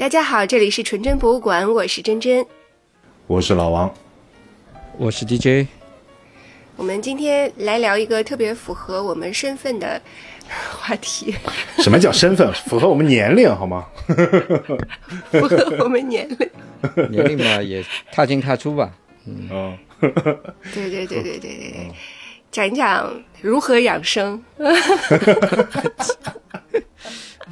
大家好，这里是纯真博物馆，我是真真，我是老王，我是 DJ。我们今天来聊一个特别符合我们身份的 话题。什么叫身份？符合我们年龄好吗？符合我们年龄。年龄嘛，也踏进踏出吧。嗯。哦对对对对对对，讲一讲如何养生。不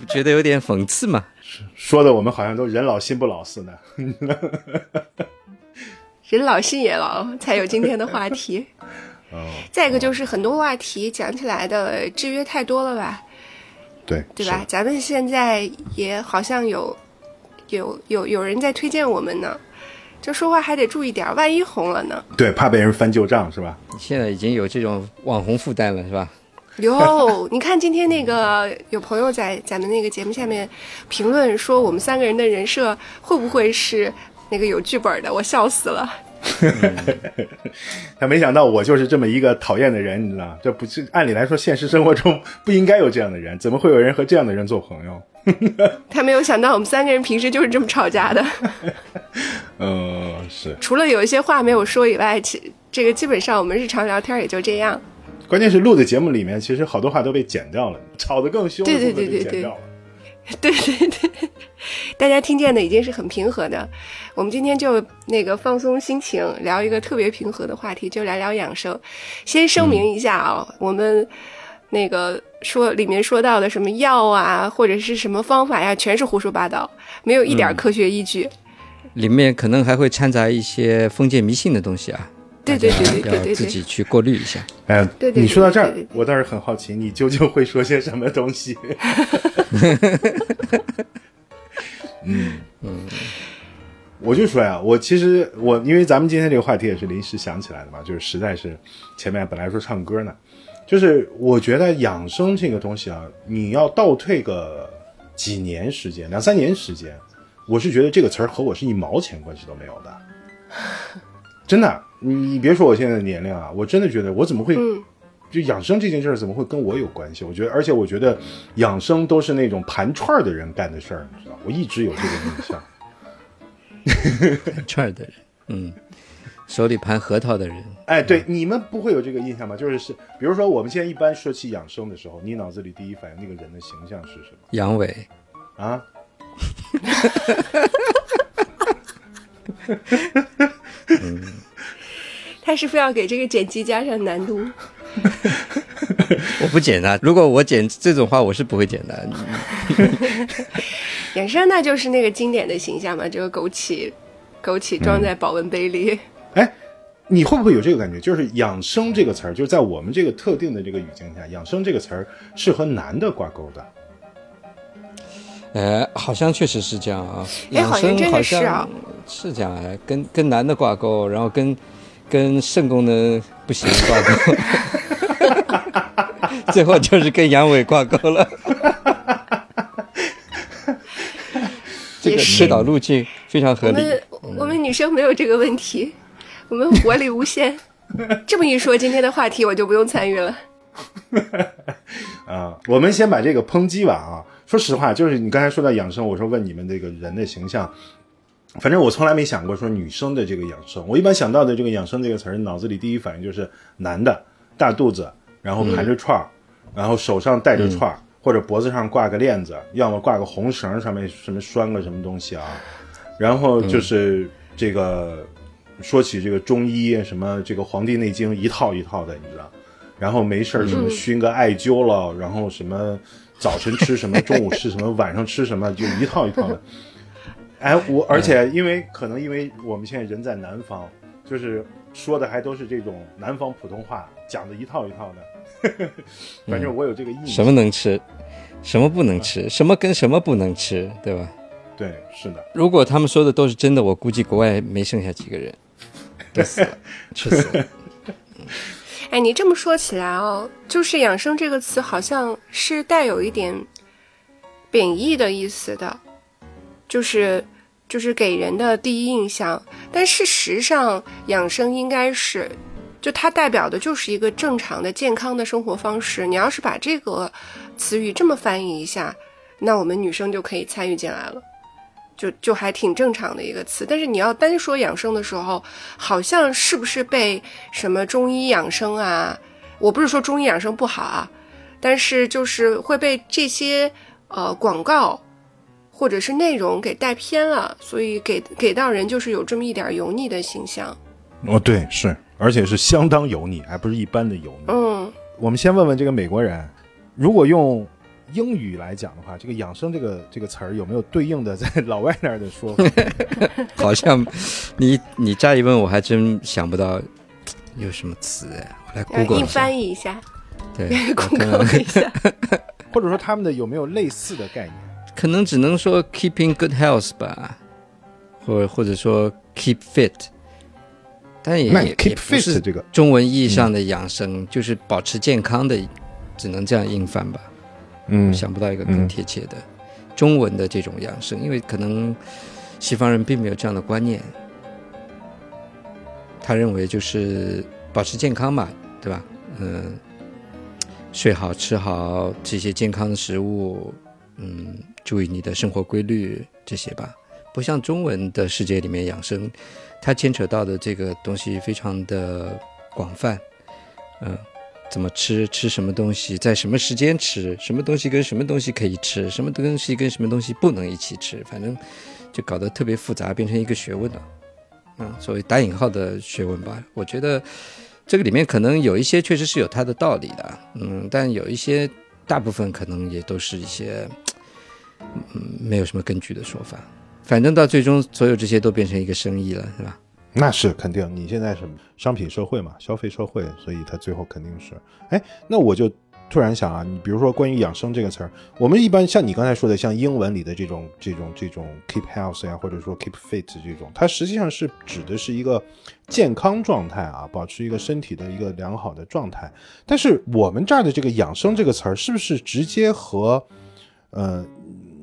觉得有点讽刺吗？说的我们好像都人老心不老似的。人老心也老，才有今天的话题。哦。再一个就是很多话题讲起来的制约太多了吧？对。对吧？咱们现在也好像有有有有人在推荐我们呢。就说话还得注意点，万一红了呢？对，怕被人翻旧账是吧？现在已经有这种网红负担了是吧？有，你看今天那个有朋友在咱们那个节目下面评论说，我们三个人的人设会不会是那个有剧本的？我笑死了。他没想到我就是这么一个讨厌的人，你知道这不是按理来说，现实生活中 不应该有这样的人，怎么会有人和这样的人做朋友？他没有想到我们三个人平时就是这么吵架的。嗯，是。除了有一些话没有说以外，其这个基本上我们日常聊天也就这样。关键是录的节目里面，其实好多话都被剪掉了，吵得更凶。对对对对对。对对对，大家听见的已经是很平和的。我们今天就那个放松心情，聊一个特别平和的话题，就来聊养生。先声明一下啊，我们那个说里面说到的什么药啊，或者是什么方法呀，全是胡说八道，没有一点科学依据。里面可能还会掺杂一些封建迷信的东西啊。对对对对对，要自己去过滤一下。哎，对对，你说到这儿，我倒是很好奇，你究竟会说些什么东西？嗯。嗯，我就说呀，我其实我因为咱们今天这个话题也是临时想起来的嘛，就是实在是前面本来说唱歌呢，就是我觉得养生这个东西啊，你要倒退个几年时间，两三年时间，我是觉得这个词儿和我是一毛钱关系都没有的，真的。你你别说我现在的年龄啊，我真的觉得我怎么会，就养生这件事儿怎么会跟我有关系？我觉得，而且我觉得养生都是那种盘串的人干的事儿，你知道？我一直有这个印象。盘串的人，嗯，手里盘核桃的人，哎，对，你们不会有这个印象吗？就是是，比如说我们现在一般说起养生的时候，你脑子里第一反应那个人的形象是什么？阳痿啊。嗯。他是非要给这个剪辑加上难度。我不剪啊！如果我剪这种话，我是不会剪的。养生那就是那个经典的形象嘛，这个枸杞，枸杞装在保温杯里。哎，你会不会有这个感觉？就是养生这个词儿，就是在我们这个特定的这个语境下，养生这个词儿是和男的挂钩的。哎，好像确实是这样啊。哎好像真的是这样哎，跟跟男的挂钩，然后跟。跟肾功能不行挂钩，最后就是跟阳痿挂钩了。这个推导路径非常合理。我们我们女生没有这个问题，我们活力无限。这么一说，今天的话题我就不用参与了。啊，我们先把这个抨击完啊！说实话，就是你刚才说到养生，我说问你们这个人的形象。反正我从来没想过说女生的这个养生，我一般想到的这个养生这个词儿，脑子里第一反应就是男的，大肚子，然后盘着串儿，然后手上戴着串儿，或者脖子上挂个链子，要么挂个红绳，上面什么拴个什么东西啊，然后就是这个说起这个中医什么这个《黄帝内经》一套一套的，你知道，然后没事儿什么熏个艾灸了，然后什么早晨吃什么，中午吃什么，晚上吃什么，就一套一套的。哎，我而且因为可能因为我们现在人在南方，就是说的还都是这种南方普通话，讲的一套一套的。反正我有这个意。什么能吃，什么不能吃，什么跟什么不能吃，对吧？对，是的。如果他们说的都是真的，我估计国外没剩下几个人，都死了，吃死了。哎，你这么说起来哦，就是“养生”这个词，好像是带有一点贬义的意思的。就是，就是给人的第一印象。但事实上，养生应该是，就它代表的就是一个正常的、健康的生活方式。你要是把这个词语这么翻译一下，那我们女生就可以参与进来了。就就还挺正常的一个词。但是你要单说养生的时候，好像是不是被什么中医养生啊？我不是说中医养生不好啊，但是就是会被这些呃广告或者是内容给带偏了，所以给给到人就是有这么一点油腻的形象。哦，对，是，而且是相当油腻，还不是一般的油腻。嗯，我们先问问这个美国人，如果用英语来讲的话，这个“养生”这个这个词儿有没有对应的在老外那儿的说法？好像你你乍一问，我还真想不到有什么词哎，我来要 Google 一。翻译一下，对，，Google 一下。或者说他们的有没有类似的概念？可能只能说 keeping good health 吧，或或者说 keep fit，但也 keep fit 这个，中文意义上的养生，就是保持健康的，只能这样硬翻吧。嗯。想不到一个更贴切的、中文的这种养生，因为可能西方人并没有这样的观念，他认为就是保持健康嘛，对吧？嗯，睡好、吃好这些健康的食物，嗯，注意你的生活规律这些吧。不像中文的世界里面养生，它牵扯到的这个东西非常的广泛，嗯。怎么吃，吃什么东西，在什么时间吃，什么东西跟什么东西可以吃，什么东西跟什么东西不能一起吃，反正就搞得特别复杂，变成一个学问了。嗯，所谓打引号的学问吧。我觉得这个里面可能有一些确实是有它的道理的，嗯，但有一些大部分可能也都是一些嗯没有什么根据的说法。反正到最终，所有这些都变成一个生意了，是吧？那是肯定。你现在是商品社会嘛，消费社会，所以它最后肯定是。哎，那我就突然想啊，你比如说关于养生这个词儿，我们一般像你刚才说的，像英文里的这种这种这种 keep health 呀，或者说 keep fit 这种，它实际上是指的是一个健康状态啊，保持一个身体的一个良好的状态。但是我们这儿的这个养生这个词儿，是不是直接和呃，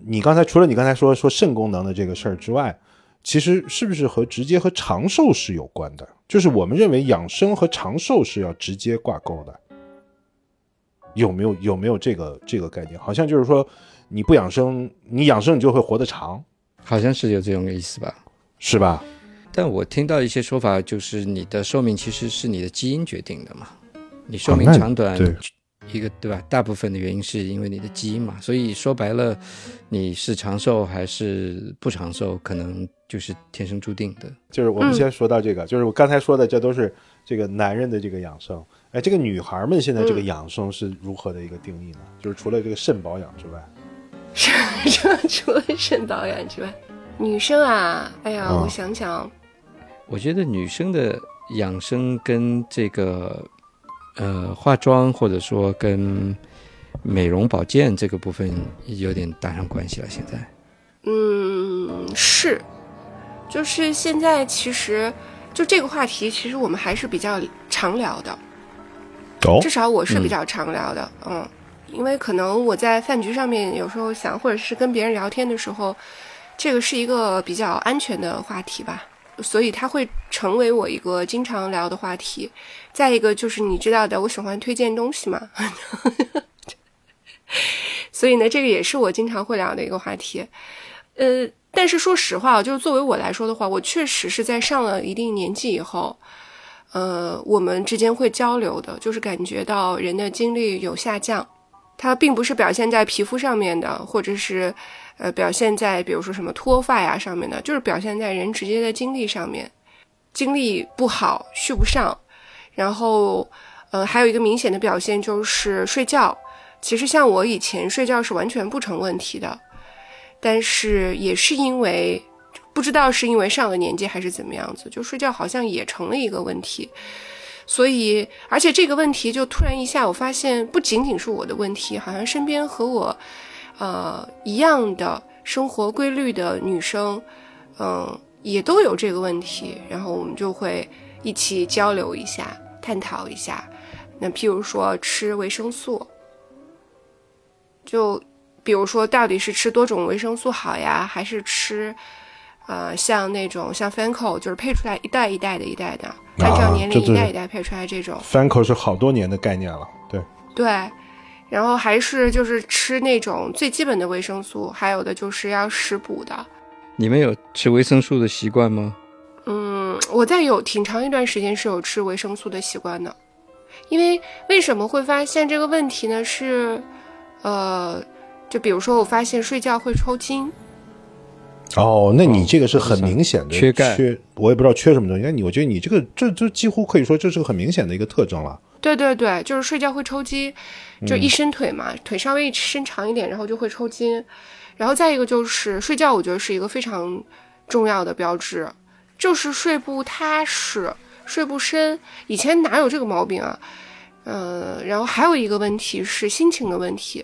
你刚才除了你刚才说说肾功能的这个事儿之外？其实是不是和直接和长寿是有关的？就是我们认为养生和长寿是要直接挂钩的，有没有有没有这个这个概念？好像就是说你不养生，你养生你就会活得长，好像是有这种意思吧？是吧？但我听到一些说法，就是你的寿命其实是你的基因决定的嘛，你寿命长短，对一个对吧？大部分的原因是因为你的基因嘛，所以说白了，你是长寿还是不长寿，可能就是天生注定的。就是我们先说到这个，就是我刚才说的，这都是这个男人的这个养生。哎，这个女孩们现在这个养生是如何的一个定义呢？就是除了这个肾保养之外，是 这除了肾保养之外，女生啊，哎呀，嗯我想想，我觉得女生的养生跟这个呃化妆或者说跟美容保健这个部分有点搭上关系了。现在，嗯，是，就是现在其实就这个话题，其实我们还是比较常聊的，哦？至少我是比较常聊的，嗯因为可能我在饭局上面有时候想，或者是跟别人聊天的时候，这个是一个比较安全的话题吧，所以它会成为我一个经常聊的话题。再一个就是你知道的，我喜欢推荐东西嘛，所以呢，这个也是我经常会聊的一个话题。呃，但是说实话，就是作为我来说的话，我确实是在上了一定年纪以后，呃，我们之间会交流的，就是感觉到人的精力有下降。它并不是表现在皮肤上面的，或者是呃表现在比如说什么脱发呀上面的，就是表现在人直接的精力上面，精力不好，续不上。然后呃还有一个明显的表现就是睡觉。其实像我以前睡觉是完全不成问题的，但是也是因为不知道是因为上了年纪还是怎么样子，就睡觉好像也成了一个问题。所以，而且这个问题就突然一下，我发现不仅仅是我的问题，好像身边和我，呃一样的生活规律的女生，嗯、也都有这个问题。然后我们就会一起交流一下，探讨一下。那譬如说吃维生素，就比如说到底是吃多种维生素好呀，还是吃？呃，像那种像 Fanco，就是配出来一代一代的一代的，按照年龄一代一代配出来这种，Fanco 是好多年的概念了，对，对。然后还是就是吃那种最基本的维生素，还有的就是要食补的，你们有吃维生素的习惯吗？嗯，我在有挺长一段时间是有吃维生素的习惯的，因为为什么会发现这个问题呢？是，呃，就比如说我发现睡觉会抽筋，哦，那你这个是很明显的缺钙缺，我也不知道缺什么东西。那你我觉得你这个这就几乎可以说这是个很明显的一个特征了。对对对，就是睡觉会抽筋，就一伸腿嘛，腿稍微伸长一点，然后就会抽筋。然后再一个就是睡觉，我觉得是一个非常重要的标志，就是睡不踏实，睡不深。以前哪有这个毛病啊？呃，然后还有一个问题是心情的问题，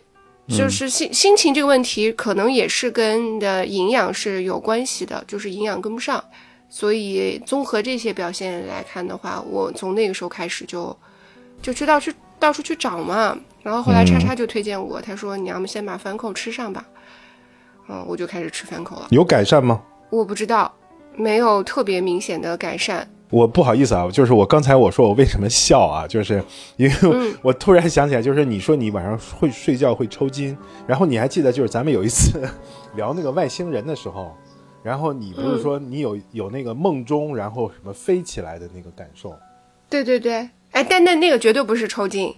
就是心心情这个问题，可能也是跟你的营养是有关系的，就是营养跟不上。所以综合这些表现来看的话，我从那个时候开始就就知道去到处去找嘛。然后后来叉叉就推荐我，他说你要么先把饭口吃上吧。嗯，我就开始吃饭口了。有改善吗？我不知道，没有特别明显的改善。我不好意思啊，就是我刚才我说我为什么笑啊，就是因为 我突然想起来，就是你说你晚上会睡觉会抽筋，然后你还记得就是咱们有一次 聊那个外星人的时候，然后你不是说你有有那个梦中然后什么飞起来的那个感受？对对对，哎，但那那个绝对不是抽筋。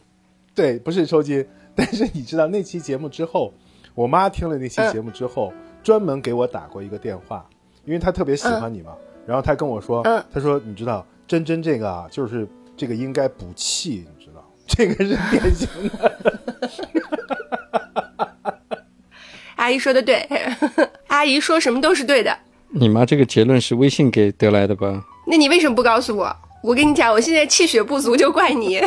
对，不是抽筋，但是你知道那期节目之后，我妈听了那期节目之后，专门给我打过一个电话，因为她特别喜欢你嘛。然后他跟我说，嗯她说你知道真真这个啊，就是这个应该补气，你知道，这个是典型的。阿姨说的对，阿姨说什么都是对的。你妈这个结论是微信给得来的吧？那你为什么不告诉我？我跟你讲，我现在气血不足，就怪你。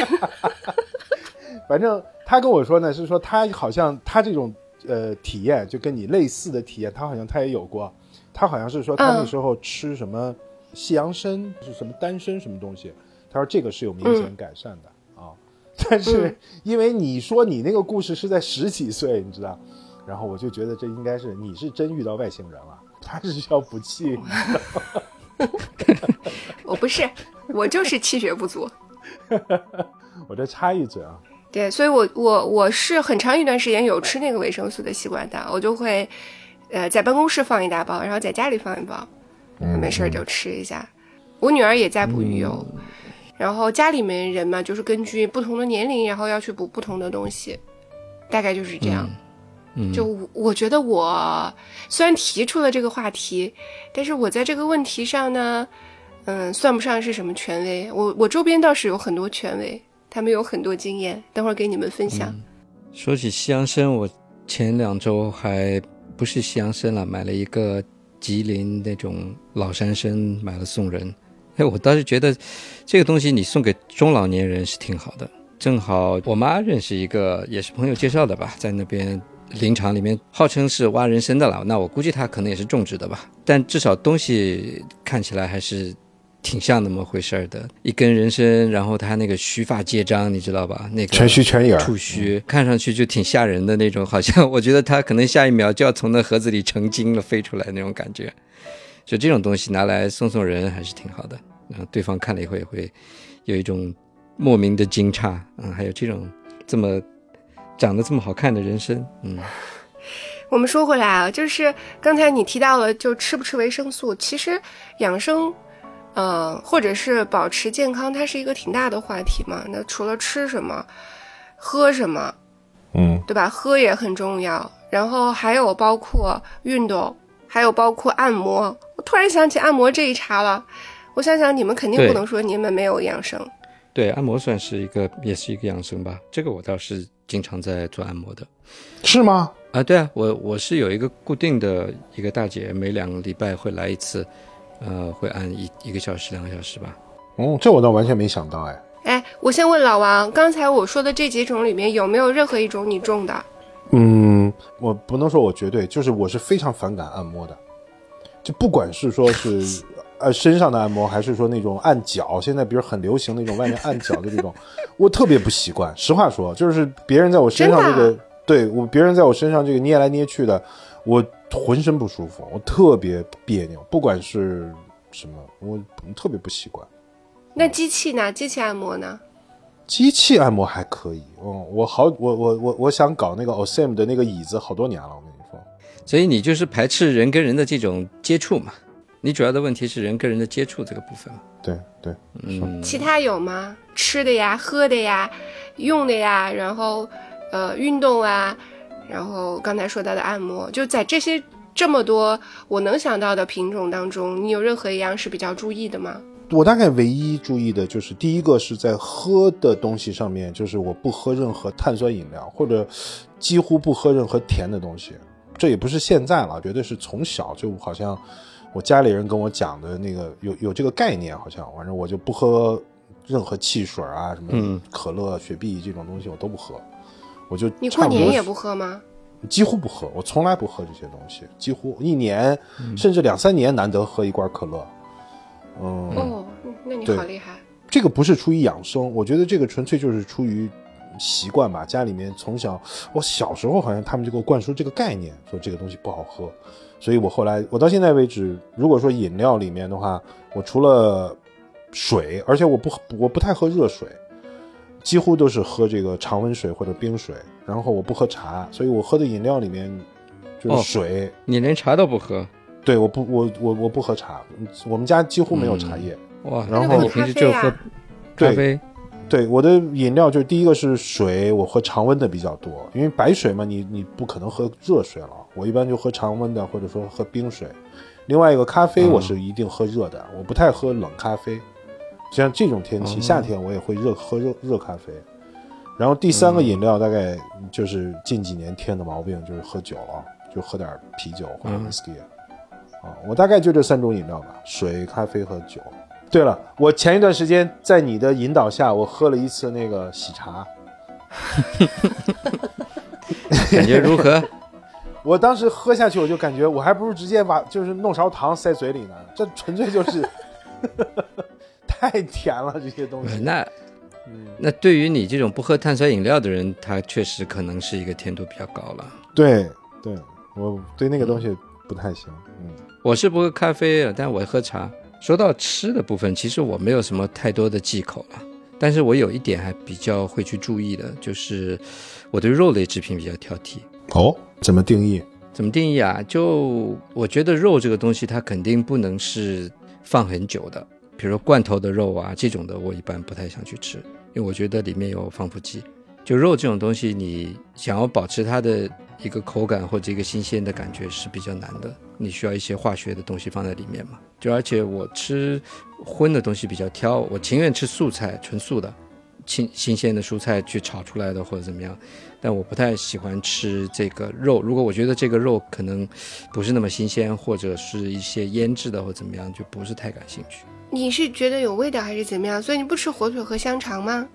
反正他跟我说呢，是说他好像他这种呃体验就跟你类似的体验，他好像他也有过。她好像是说他那时候吃什么西洋参，是什么丹参什么东西，他说这个是有明显改善的、啊。但是因为你说你那个故事是在十几岁，你知道，然后我就觉得这应该是你是真遇到外星人了，他是要补气，我不是，我就是气血不足。我再插一嘴啊，对，所以我我我是很长一段时间有吃那个维生素的习惯的，我就会，呃，在办公室放一大包，然后在家里放一包，没事儿就吃一下。我女儿也在补鱼油，然后家里面人嘛，就是根据不同的年龄，然后要去补不同的东西，大概就是这样。嗯，就我我觉得我虽然提出了这个话题，但是我在这个问题上呢，嗯，算不上是什么权威。我我周边倒是有很多权威，他们有很多经验，等会儿给你们分享。说起西洋参，我前两周还不是西洋参了，买了一个吉林那种老山参，买了送人。哎，我倒是觉得这个东西你送给中老年人是挺好的。正好我妈认识一个，也是朋友介绍的吧，在那边林场里面号称是挖人参的了。那我估计他可能也是种植的吧，但至少东西看起来还是挺像那么回事儿的。一根人参，然后他那个须发皆张，你知道吧？那个全须全影儿触须，看上去就挺吓人的那种，好像我觉得他可能下一秒就要从那盒子里成精了飞出来那种感觉。就这种东西拿来送送人还是挺好的，然后对方看了以后也会有一种莫名的惊诧，嗯，还有这种这么长得这么好看的人参，嗯，我们说回来啊，就是刚才你提到了，就吃不吃维生素，其实养生，呃，或者是保持健康，它是一个挺大的话题嘛。那除了吃什么，喝什么，嗯，对吧？喝也很重要，然后还有包括运动，还有包括按摩。我突然想起按摩这一茬了，我想想，你们肯定不能说你们没有养生。对，按摩算是一个，也是一个养生吧。这个我倒是经常在做按摩的。是吗？啊，对啊，我我是有一个固定的一个大姐，每两个礼拜会来一次，呃，会按一一个小时、两个小时吧。哦，这我倒完全没想到哎。哎，我先问老王，刚才我说的这几种里面有没有任何一种你中的？嗯，我不能说我绝对，就是我是非常反感按摩的，就不管是说是呃身上的按摩，还是说那种按脚，现在比如很流行那种外面按脚的这种，我特别不习惯。实话说，就是别人在我身上这个，对我别人在我身上这个捏来捏去的，我浑身不舒服，我特别别扭，不管是什么，我特别不习惯。那机器呢？机器按摩呢？机器按摩还可以，嗯，我好，我我我我想搞那个 Osam 的那个椅子好多年了，我跟你说。所以你就是排斥人跟人的这种接触嘛？你主要的问题是人跟人的接触这个部分嘛？对对，嗯，其他有吗？吃的呀，喝的呀，用的呀，然后呃运动啊，然后刚才说到的按摩，就在这些这么多我能想到的品种当中，你有任何一样是比较注意的吗？我大概唯一注意的就是第一个是在喝的东西上面，就是我不喝任何碳酸饮料，或者几乎不喝任何甜的东西。这也不是现在了，绝对是从小就好像我家里人跟我讲的那个有有这个概念，好像反正我就不喝任何汽水啊，什么嗯可乐、雪碧这种东西我都不喝，我就你过年也不喝吗？几乎不喝，我从来不喝这些东西，几乎一年、甚至两三年难得喝一罐可乐。嗯，哦，那你好厉害。这个不是出于养生，我觉得这个纯粹就是出于习惯吧。家里面从小，我小时候好像他们就给我灌输这个概念，说这个东西不好喝，所以我后来我到现在为止，如果说饮料里面的话，我除了水，而且我不我不太喝热水，几乎都是喝这个常温水或者冰水，然后我不喝茶，所以我喝的饮料里面就哦是水。你连茶都不喝，对，我不我我我不喝茶，我们家几乎没有茶叶。哇！然后那你平时就喝咖对啡？对，我的饮料就是第一个是水，我喝常温的比较多，因为白水嘛，你你不可能喝热水了，我一般就喝常温的，或者说喝冰水。另外一个咖啡，嗯我是一定喝热的，我不太喝冷咖啡。像这种天气，哦夏天我也会热喝热热咖啡。然后第三个嗯饮料大概就是近几年添的毛病，就是喝酒了，就喝点啤酒或者嗯 whisky。啊，我大概就这三种饮料吧，水、咖啡和酒。对了，我前一段时间在你的引导下，我喝了一次那个喜茶，感觉如何？我当时喝下去，我就感觉我还不如直接把就是弄勺糖塞嘴里呢，这纯粹就是太甜了这些东西。那嗯那对于你这种不喝碳酸饮料的人，他确实可能是一个甜度比较高了。对对，我对那个东西不太行。嗯，我是不喝咖啡的，但我喝茶。说到吃的部分，其实我没有什么太多的忌口了，但是我有一点还比较会去注意的，就是我对肉类制品比较挑剔。哦，怎么定义？怎么定义啊？就我觉得肉这个东西，它肯定不能是放很久的，比如说罐头的肉啊这种的，我一般不太想去吃，因为我觉得里面有防腐剂。就肉这种东西，你想要保持它的一个口感或者一个新鲜的感觉是比较难的，你需要一些化学的东西放在里面嘛。就而且我吃荤的东西比较挑，我情愿吃素菜，纯素的，新新鲜的蔬菜去炒出来的或者怎么样。但我不太喜欢吃这个肉。如果我觉得这个肉可能不是那么新鲜，或者是一些腌制的或怎么样，就不是太感兴趣。你是觉得有味道还是怎么样？所以你不吃火腿和香肠吗？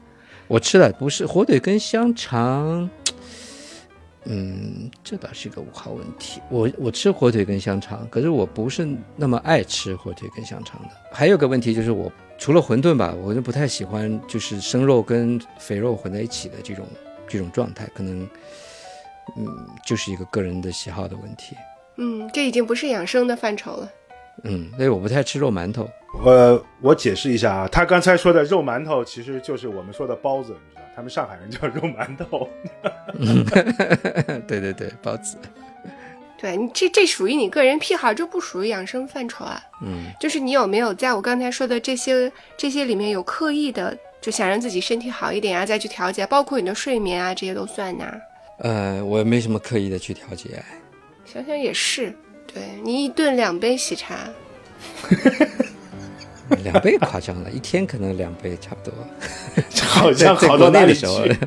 我吃的不是火腿跟香肠，嗯，这倒是一个好问题。我我吃火腿跟香肠，可是我不是那么爱吃火腿跟香肠的。还有个问题就是我除了馄饨吧，我就不太喜欢就是生肉跟肥肉混在一起的这种这种状态，可能嗯就是一个个人的喜好的问题。嗯，这已经不是养生的范畴了。嗯，所以我不太吃肉馒头。呃，我解释一下啊，他刚才说的肉馒头其实就是我们说的包子，你知道，他们上海人叫肉馒头。对对对，包子。对你这这属于你个人癖好，这不属于养生范畴啊。嗯，就是你有没有在我刚才说的这些这些里面有刻意的，就想让自己身体好一点啊，再去调节，包括你的睡眠啊，这些都算呐。呃，我也没什么刻意的去调节。想想也是，对你一顿两杯喜茶，两杯夸张了，一天可能两杯差不多。好像好到那里去 国内的时？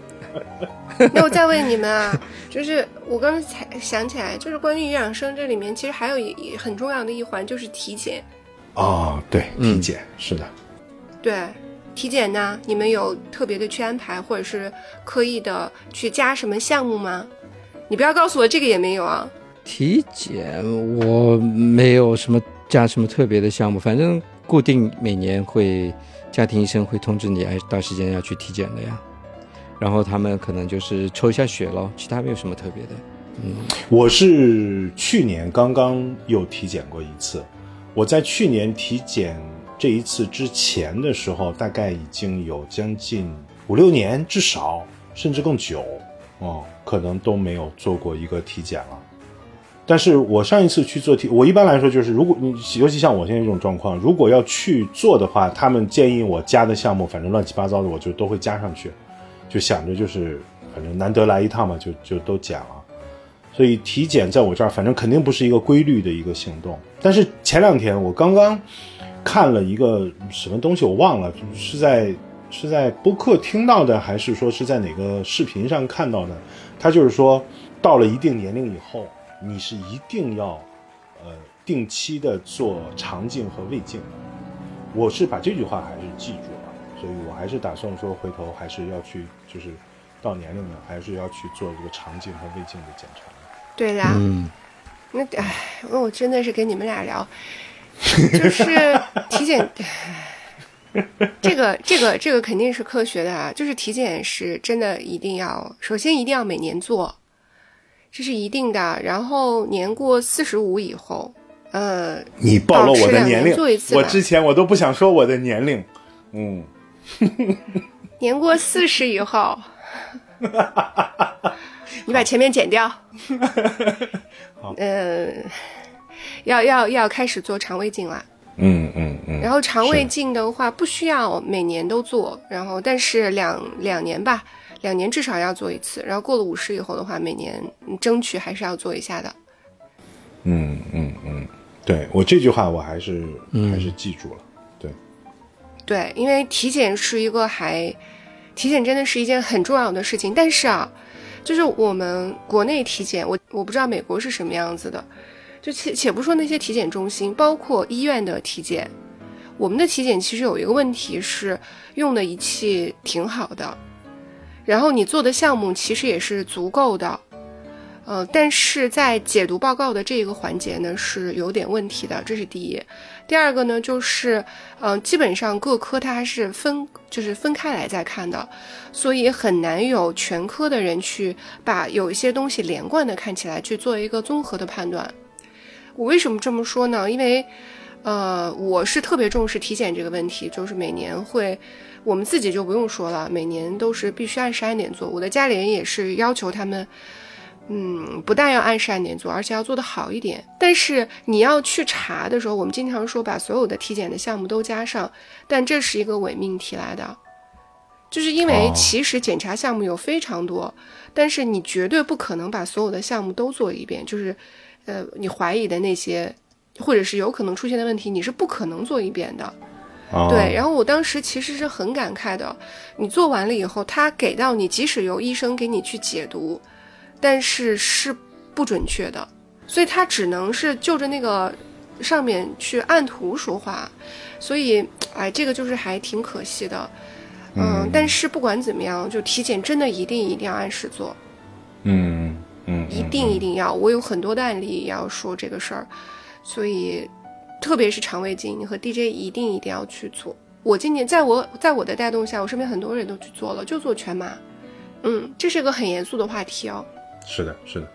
候，那我再问你们啊，就是我刚才想起来，就是关于养生这里面，其实还有一一很重要的一环就是体检。哦，对，嗯体检、是的。对，体检呢，你们有特别的去安排，或者是刻意的去加什么项目吗？你不要告诉我这个也没有啊。体检我没有什么加什么特别的项目，反正固定每年会家庭医生会通知你，哎，到时间要去体检的呀。然后他们可能就是抽一下血咯，其他没有什么特别的。嗯，我是去年刚刚又体检过一次，我在去年体检这一次之前的时候，大概已经有将近五六年，至少甚至更久，哦，可能都没有做过一个体检了。但是我上一次去做体，我一般来说就是，如果你尤其像我现在这种状况，如果要去做的话，他们建议我加的项目，反正乱七八糟的，我就都会加上去，就想着就是反正难得来一趟嘛，就就都减了。所以体检在我这儿，反正肯定不是一个规律的一个行动。但是前两天我刚刚看了一个什么东西，我忘了是在是在播客听到的，还是说是在哪个视频上看到的？他就是说，到了一定年龄以后。你是一定要，呃，定期的做肠镜和胃镜的。我是把这句话还是记住了，所以我还是打算说回头还是要去，就是到年龄了还是要去做这个肠镜和胃镜的检查。对啦，嗯，那哎，那我真的是跟你们俩聊，就是体检，这个这个这个肯定是科学的啊，就是体检是真的一定要，首先一定要每年做。这是一定的，然后年过四十五以后，呃，你暴露我的年龄，做一次。我之前我都不想说我的年龄，嗯，年过四十以后，你把前面剪掉。好，嗯，要要要开始做肠胃镜了。嗯嗯嗯。然后肠胃镜的话，不需要每年都做，然后但是两两年吧。两年至少要做一次，然后过了五十以后的话，每年争取还是要做一下的。嗯嗯嗯，对我这句话我还是还是记住了。对，对，因为体检是一个还，体检真的是一件很重要的事情。但是啊，就是我们国内体检，我我不知道美国是什么样子的。就且且不说那些体检中心，包括医院的体检，我们的体检其实有一个问题是用的仪器挺好的。然后你做的项目其实也是足够的，呃，但是在解读报告的这一个环节呢是有点问题的，这是第一。第二个呢就是，嗯，基本上各科它还是分，就是分开来在看的，所以很难有全科的人去把有一些东西连贯的看起来去做一个综合的判断。我为什么这么说呢？因为，呃，我是特别重视体检这个问题，就是每年会。我们自己就不用说了，每年都是必须按时按点做。我的家里人也是要求他们，嗯，不但要按时按点做，而且要做得好一点。但是你要去查的时候，我们经常说把所有的体检的项目都加上，但这是一个伪命题来的，就是因为其实检查项目有非常多，但是你绝对不可能把所有的项目都做一遍。就是，呃，你怀疑的那些，或者是有可能出现的问题，你是不可能做一遍的。对，然后我当时其实是很感慨的。你做完了以后，他给到你，即使由医生给你去解读，但是是不准确的，所以他只能是就着那个上面去按图说话。所以，哎，这个就是还挺可惜的。嗯，但是不管怎么样，就体检真的一定一定要按时做。嗯嗯，一定一定要。我有很多的案例要说这个事儿，所以。特别是肠胃镜，你和 DJ 一定一定要去做。我今年在我在我的带动下，我身边很多人都去做了，就做全麻。嗯，这是个很严肃的话题哦。是的，是的。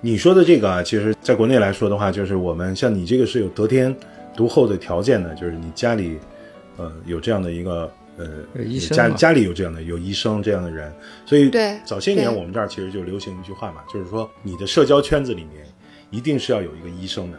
你说的这个啊，其实在国内来说的话，就是我们像你这个是有得天独厚的条件的，就是你家里，呃，有这样的一个呃，家家里有这样的有医生这样的人，所以对早些年我们这儿其实就流行一句话嘛，就是说你的社交圈子里面一定是要有一个医生的。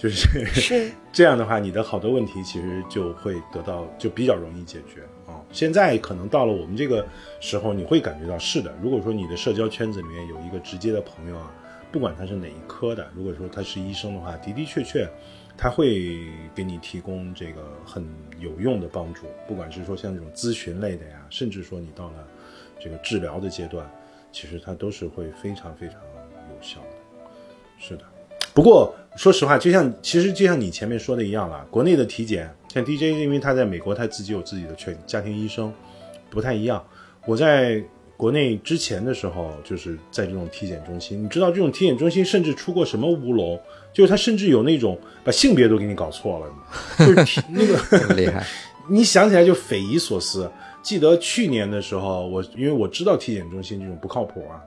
就是是 这样的话，你的好多问题其实就会得到就比较容易解决啊。现在可能到了我们这个时候，你会感觉到是的。如果说你的社交圈子里面有一个直接的朋友啊，不管他是哪一科的，如果说他是医生的话，的的确确他会给你提供这个很有用的帮助。不管是说像这种咨询类的呀，甚至说你到了这个治疗的阶段，其实它都是会非常非常有效的。是的。不过说实话，就像其实就像你前面说的一样了，国内的体检像 DJ，因为他在美国他自己有自己的全家庭医生，不太一样。我在国内之前的时候，就是在这种体检中心，你知道这种体检中心甚至出过什么乌龙？就是他甚至有那种把性别都给你搞错了，就是那个 厉害，你想起来就匪夷所思。记得去年的时候，我因为我知道体检中心这种不靠谱啊，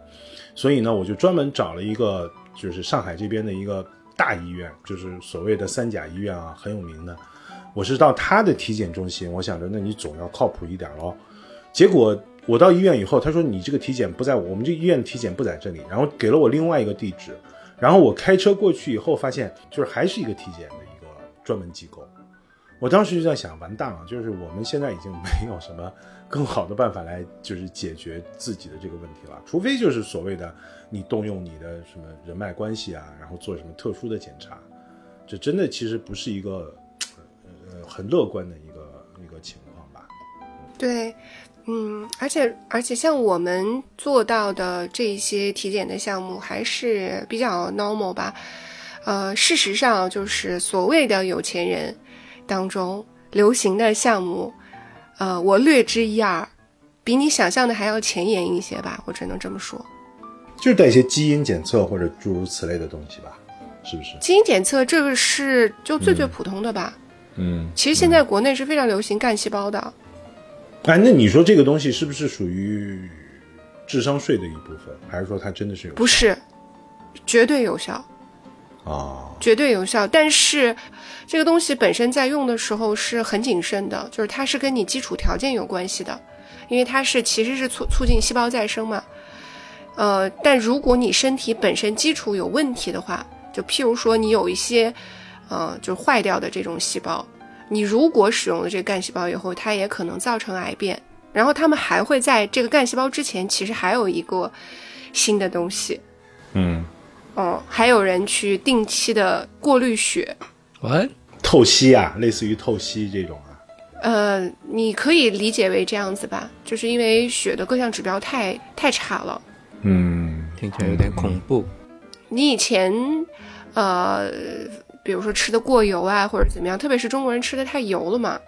所以呢，我就专门找了一个。就是上海这边的一个大医院，就是所谓的三甲医院啊，很有名的。我是到他的体检中心，我想着那你总要靠谱一点喽。结果我到医院以后，他说你这个体检不在我们这医院体检不在这里，然后给了我另外一个地址，然后我开车过去以后，发现就是还是一个体检的一个专门机构。我当时就在想，完蛋了，就是我们现在已经没有什么更好的办法来就是解决自己的这个问题了，除非就是所谓的你动用你的什么人脉关系啊，然后做什么特殊的检查，这真的其实不是一个呃很乐观的一个一个情况吧。对，嗯，而且而且像我们做到的这些体检的项目还是比较 normal 吧。呃，事实上就是所谓的有钱人当中流行的项目，呃，我略知一二，比你想象的还要前沿一些吧，我只能这么说。就是带一些基因检测或者诸如此类的东西吧，是不是？基因检测这个是就最最普通的吧。嗯，其实现在国内是非常流行干细胞的。哎，那你说这个东西是不是属于智商税的一部分，还是说它真的是有？不是，绝对有效。啊，绝对有效，但是这个东西本身在用的时候是很谨慎的，就是它是跟你基础条件有关系的，因为它是其实是促促进细胞再生嘛。呃，但如果你身体本身基础有问题的话，就譬如说你有一些呃就坏掉的这种细胞，你如果使用了这个干细胞以后，它也可能造成癌变。然后他们还会在这个干细胞之前，其实还有一个新的东西，嗯，哦，还有人去定期的过滤血，喂，透析啊，类似于透析这种啊。呃，你可以理解为这样子吧，就是因为血的各项指标太太差了。嗯，听起来有点恐怖。你以前，呃，比如说吃的过油啊，或者怎么样，特别是中国人吃的太油了嘛，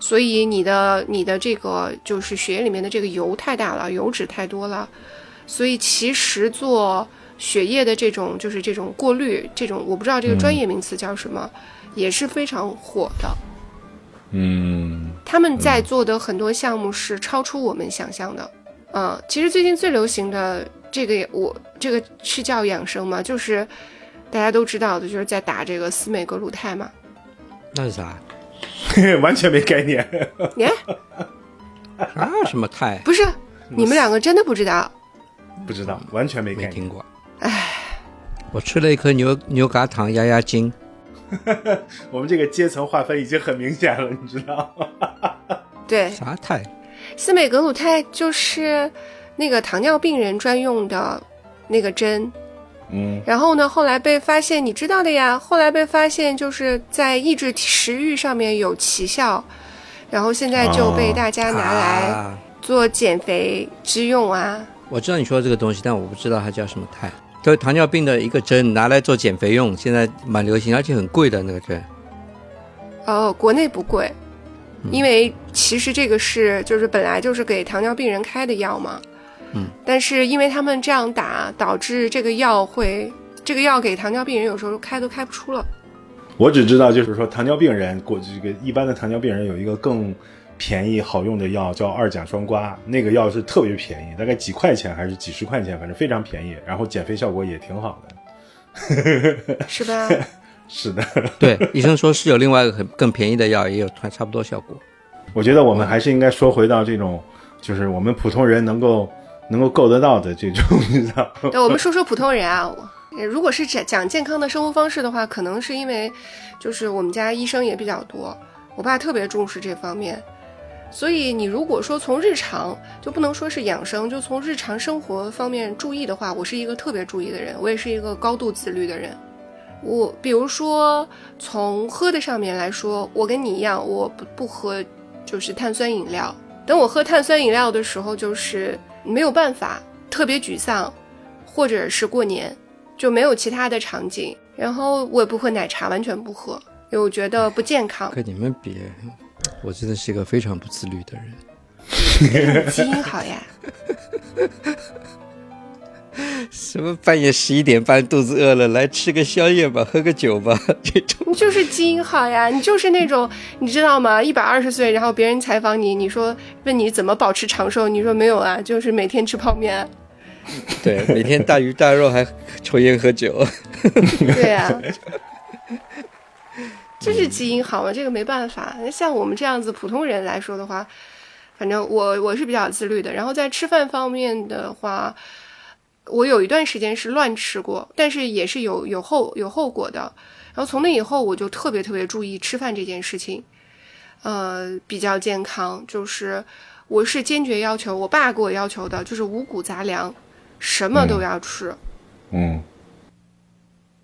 所以你的你的这个就是血液里面的这个油太大了，油脂太多了，所以其实做血液的这种就是这种过滤，这种我不知道这个专业名词叫什么，也是非常火的。嗯，他们在做的很多项目是超出我们想象的。嗯，其实最近最流行的这个也我这个是叫养生嘛，就是大家都知道的，就是在打这个司美格鲁肽嘛。那是啥？完全没概念。耶，啊，什么肽？不是，你们两个真的不知道？不知道，完全没。没听过。唉，我吃了一颗牛牛轧糖压压惊。我们这个阶层划分已经很明显了，你知道吗？对，啥肽？司美格鲁肽就是那个糖尿病人专用的那个针。嗯，然后呢，后来被发现，你知道的呀。后来被发现，就是在抑制食欲上面有奇效，然后现在就被大家拿来啊做减肥之用啊。我知道你说的这个东西，但我不知道它叫什么肽。就是糖尿病的一个针，拿来做减肥用，现在蛮流行，而且很贵的那个针。哦，国内不贵，因为其实这个是就是本来就是给糖尿病人开的药嘛。嗯。但是因为他们这样打，导致这个药会，这个药给糖尿病人有时候开都开不出了。我只知道就是说糖尿病人过这个一般的糖尿病人有一个更便宜好用的药叫二甲双胍，那个药是特别便宜，大概几块钱还是几十块钱，反正非常便宜，然后减肥效果也挺好的。是吧？是的，对，医生说是有另外一个很更便宜的药，也有差差不多效果。我觉得我们还是应该说回到这种，就是我们普通人能够能够够得到的这种，你知道吗？对，我们说说普通人啊。如果是讲讲健康的生活方式的话，可能是因为就是我们家医生也比较多，我爸特别重视这方面，所以你如果说从日常就不能说是养生，就从日常生活方面注意的话，我是一个特别注意的人，我也是一个高度自律的人。我比如说从喝的上面来说，我跟你一样，我不不喝就是碳酸饮料。等我喝碳酸饮料的时候，就是没有办法，特别沮丧，或者是过年，就没有其他的场景。然后我也不喝奶茶，完全不喝，因为我觉得不健康。跟你们比，我真的是一个非常不自律的人。基因好呀，什么半夜十一点半肚子饿了，来吃个宵夜吧，喝个酒吧，这种你就是基因好呀，你就是那种，你知道吗？一百二十岁，然后别人采访你，你说问你怎么保持长寿，你说没有啊，就是每天吃泡面。对，每天大鱼大肉还抽烟喝酒。对呀、这是基因好嘛？这个没办法。像我们这样子普通人来说的话，反正我我是比较自律的。然后在吃饭方面的话，我有一段时间是乱吃过，但是也是有有后有后果的。然后从那以后，我就特别特别注意吃饭这件事情，呃，比较健康。就是我是坚决要求，我爸给我要求的就是五谷杂粮，什么都要吃，嗯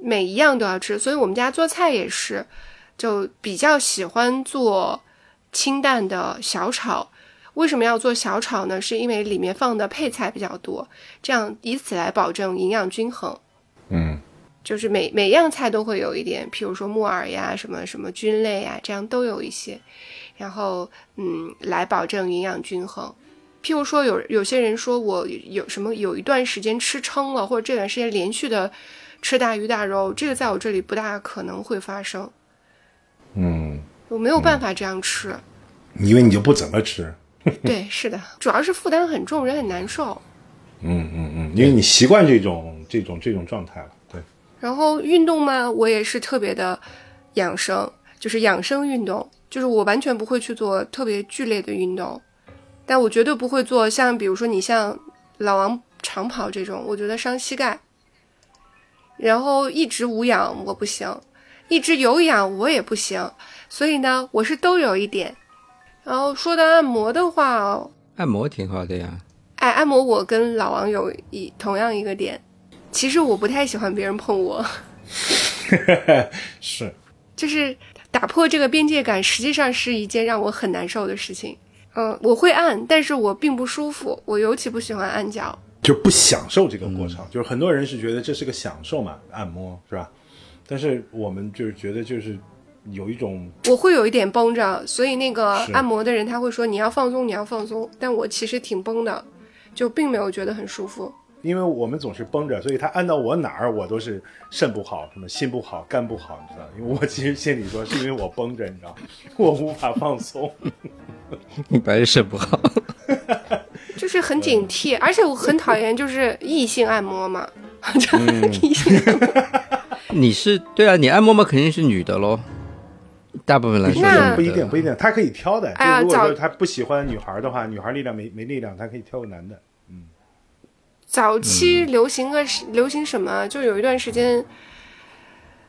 每一样都要吃。所以我们家做菜也是，就比较喜欢做清淡的小炒。为什么要做小炒呢？是因为里面放的配菜比较多，这样以此来保证营养均衡。嗯就是每每样菜都会有一点，譬如说木耳呀、什么什么菌类呀，这样都有一些，然后嗯，来保证营养均衡。譬如说有有些人说我有什么有一段时间吃撑了，或者这段时间连续的吃大鱼大肉，这个在我这里不大可能会发生，嗯，我没有办法这样吃。因为你就不怎么吃。对，是的，主要是负担很重，人很难受。嗯嗯嗯，因为你习惯这种这种这种状态了。对，然后运动嘛，我也是特别的养生，就是养生运动，就是我完全不会去做特别剧烈的运动，但我绝对不会做像比如说你像老王长跑这种，我觉得伤膝盖。然后一直无氧我不行，一直有氧我也不行，所以呢，我是都有一点。然后说到按摩的话哦，按摩挺好的呀。哎，按摩我跟老王有一同样一个点，其实我不太喜欢别人碰我。是，就是打破这个边界感，实际上是一件让我很难受的事情。嗯，我会按，但是我并不舒服，我尤其不喜欢按脚。就不享受这个过程。就是很多人是觉得这是个享受嘛，按摩是吧？但是我们就是觉得就是有一种我会有一点绷着，所以那个按摩的人他会说你要放松，你要放松，但我其实挺绷的，就并没有觉得很舒服。因为我们总是绷着，所以他按到我哪儿，我都是肾不好，什么心不好，肝不好，你知道？因为我其实心里说是因为我绷着，你知道，我无法放松。你白日肾不好，就是很警惕，而且我很讨厌就是异性按摩嘛，就 异性按摩你是对啊，你按摩嘛肯定是女的喽。大部分来说不一定，不一定，他可以挑的。哎呀就如果说早他不喜欢女孩的话，女孩力量没没力量，他可以挑个男的。嗯早期流行个、流行什么？就有一段时间，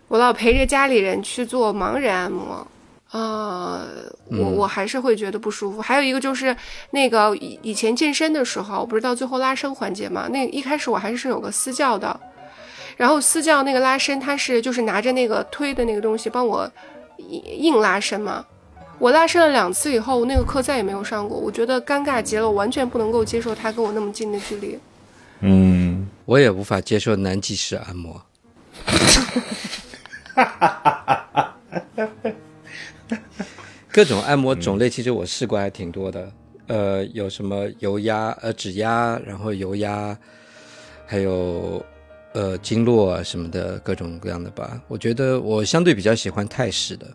我老陪着家里人去做盲人按摩，呃，我我还是会觉得不舒服。还有一个就是那个以以前健身的时候，不是到最后拉伸环节嘛？那一开始我还是有个私教的，然后私教那个拉伸，他是就是拿着那个推的那个东西帮我硬硬拉伸嘛。我拉伸了两次以后，那个课再也没有上过，我觉得尴尬极了，我完全不能够接受他跟我那么近的距离。嗯，我也无法接受男技师按摩。哈哈哈哈哈各种按摩种类，其实我试过还挺多的。呃，有什么油压、呃指压，然后油压，还有呃经络啊什么的，各种各样的吧。我觉得我相对比较喜欢泰式的。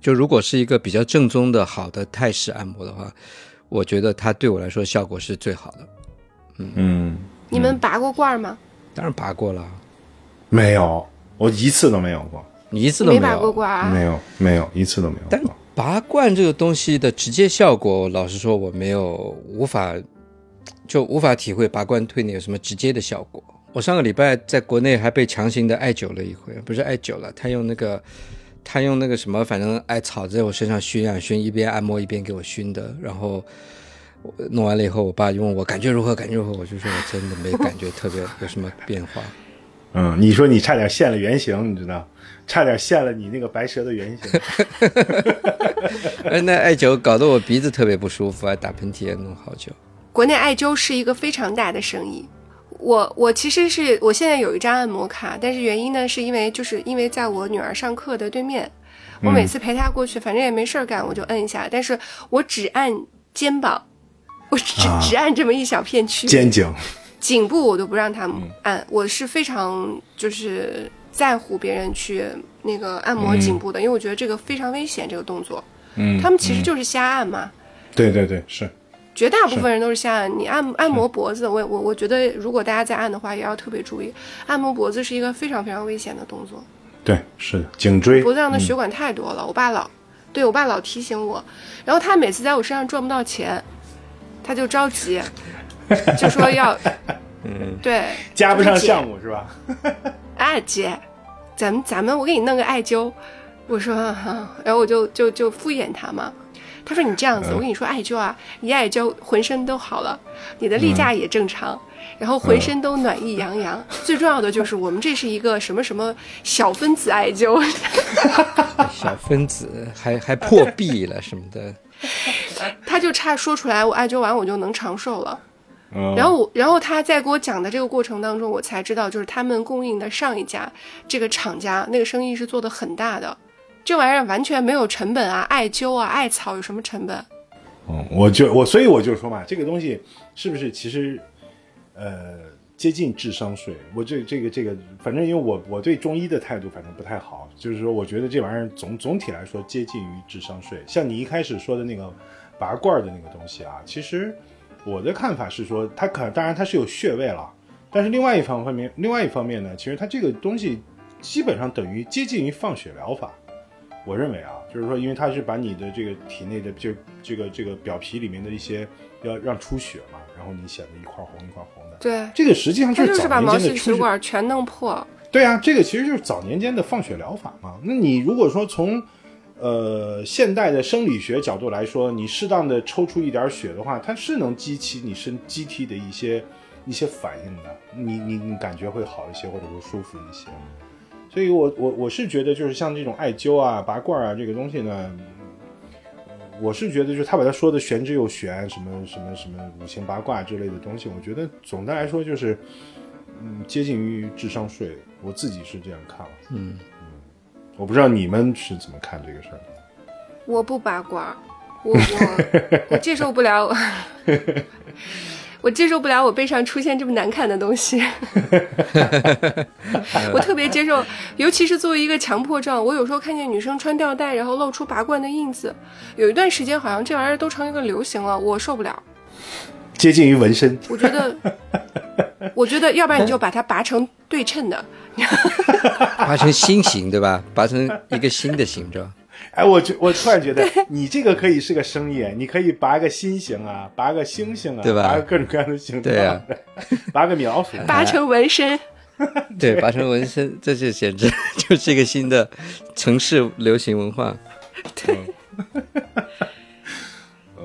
就如果是一个比较正宗的好的泰式按摩的话，我觉得它对我来说效果是最好的。嗯，你们拔过罐吗？当然拔过了，没有，我一次都没有过，你一次都没没拔过。罐啊？没有，没有，一次都没有但。拔罐这个东西的直接效果，老实说我没有无法就无法体会拔罐对你有什么直接的效果。我上个礼拜在国内还被强行的艾灸了一回，不是艾灸了，他用那个他用那个什么，反正艾草在我身上熏啊熏，一边按摩一边给我熏的，然后。我弄完了以后，我爸就问我感觉如何，感觉如何，我就说我真的没感觉特别有什么变化。嗯，你说你差点现了原形，你知道，差点现了你那个白蛇的原形。哎，那艾灸搞得我鼻子特别不舒服，还打喷嚏，也弄好久。国内艾灸是一个非常大的生意。我我其实是我现在有一张按摩卡，但是原因呢，是因为就是因为在我女儿上课的对面，我每次陪她过去，反正也没事儿干，我就摁一下，但是我只按肩膀，我只、啊。只按这么一小片区域，肩颈，颈部我都不让他们按，我是非常就是在乎别人去那个按摩颈部的，因为我觉得这个非常危险，这个动作。嗯，他们其实就是瞎按嘛，对对对，是，绝大部分人都是瞎按。你按按摩脖子，我我我觉得如果大家在按的话，也要特别注意，按摩脖子是一个非常非常危险的动作，对，是的，颈椎，脖子上的血管太多了。我爸老对我爸老提醒我，然后他每次在我身上赚不到钱，他就着急，就说要嗯，对，加不上项目是吧？哎姐，咱们咱们我给你弄个艾灸，我说，哈然后我就就就敷衍他嘛。他说你这样子，嗯。我跟你说艾灸啊，一艾灸浑身都好了，你的例假也正常，然后浑身都暖意洋洋。最重要的就是我们这是一个什么什么小分子艾灸，小分子还还破壁了什么的，他就差说出来，我艾灸完我就能长寿了。嗯。然后我，然后他在给我讲的这个过程当中，我才知道，就是他们供应的上一家这个厂家那个生意是做的很大的，这玩意儿完全没有成本啊，艾灸啊、艾草有什么成本？嗯，我就我所以我就说嘛，这个东西是不是其实呃接近智商税？我这这个这个，反正因为我我对中医的态度反正不太好，就是说我觉得这玩意儿总总体来说接近于智商税。像你一开始说的那个拔罐的那个东西啊，其实我的看法是说，它可当然它是有穴位了，但是另外一方面，另外一方面呢，其实它这个东西基本上等于接近于放血疗法。我认为啊，就是说，因为它是把你的这个体内的就这个这个表皮里面的一些要让出血嘛，然后你显得一块红一块红的。对，这个实际上就是把毛。细血管全弄破。对啊，这个其实就是早年间的放血疗法嘛。那你如果说从呃现代的生理学角度来说，你适当的抽出一点血的话，它是能激起你身机体的一些一些反应的，你你你感觉会好一些，或者说舒服一些。所以我我我是觉得，就是像这种艾灸啊、拔罐啊这个东西呢，嗯我是觉得就是他把他说的玄之又玄，什么什么什么五行八卦之类的东西，我觉得总的来说就是嗯接近于智商税，我自己是这样看了。嗯我不知道你们是怎么看这个事儿。我不八卦，我我我接受不了，我接受不了我背上出现这么难看的东西。我特别接受，尤其是作为一个强迫症，我有时候看见女生穿吊带，然后露出拔罐的印子，有一段时间好像这玩意儿都成一个流行了，我受不了。接近于纹身，我觉得，我觉得要不然你就把它拔成对称的，拔成心形对吧？拔成一个新的形状。哎，我觉我突然觉得你这个可以是个生意，你可以拔个心形啊，拔个星星啊，对吧拔个各种各样的形状，对啊拔个米老鼠，拔成纹身。对，拔成纹身，这就简直就是一个新的城市流行文化。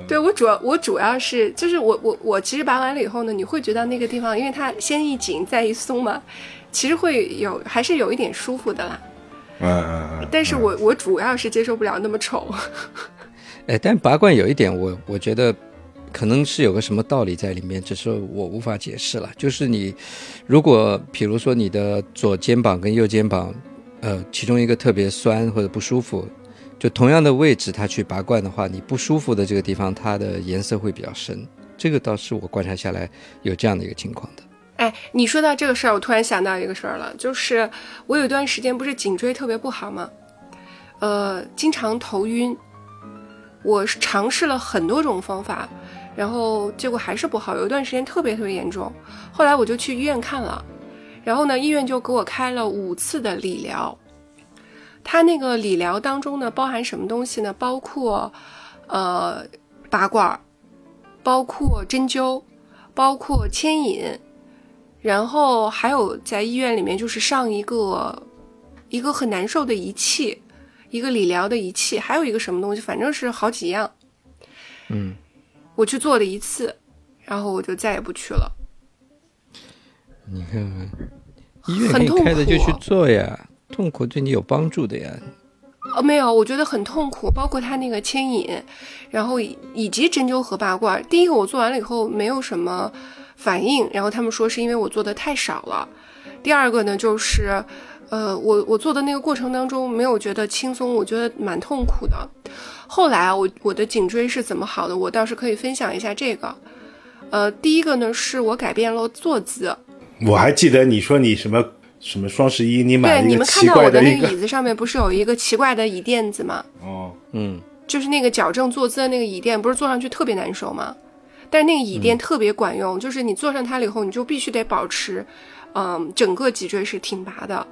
对我主要我主要是就是我我我其实拔完了以后呢，你会觉得那个地方，因为它先一紧再一松嘛，其实会有还是有一点舒服的啦。嗯嗯嗯，但是我我主要是接受不了那么丑。哎，但拔罐有一点我，我觉得可能是有个什么道理在里面，只是我无法解释了。就是你如果比如说你的左肩膀跟右肩膀，呃，其中一个特别酸或者不舒服，就同样的位置，它去拔罐的话，你不舒服的这个地方，它的颜色会比较深。这个倒是我观察下来有这样的一个情况的。哎，你说到这个事儿，我突然想到一个事儿了，就是我有一段时间不是颈椎特别不好吗？呃，经常头晕。我尝试了很多种方法，然后结果还是不好，有一段时间特别特别严重。后来我就去医院看了，然后呢，医院就给我开了五次的理疗。它那个理疗当中呢，包含什么东西呢？包括呃拔罐儿，包括针灸，包括牵引。然后还有在医院里面就是上一个一个很难受的仪器，一个理疗的仪器，还有一个什么东西，反正是好几样。嗯，我去做了一次，然后我就再也不去了。你看看，医院痛苦你开的就去做呀，痛苦对你有帮助的呀。哦，没有，我觉得很痛苦，包括他那个牵引，然后以以及针灸和拔罐。第一个我做完了以后没有什么反应，然后他们说是因为我做的太少了。第二个呢，就是，呃，我我做的那个过程当中没有觉得轻松，我觉得蛮痛苦的。后来啊，我我的颈椎是怎么好的，我倒是可以分享一下这个。呃，第一个呢，是我改变了坐姿。我还记得你说你什么什么双十一，你买对，你了一个奇们看到我的那个椅子上面不是有一个奇怪的椅垫子吗？哦，嗯，就是那个矫正坐姿的那个椅垫，不是坐上去特别难受吗？但是那个椅垫特别管用，就是你坐上它了以后，你就必须得保持，嗯，整个脊椎是挺拔的，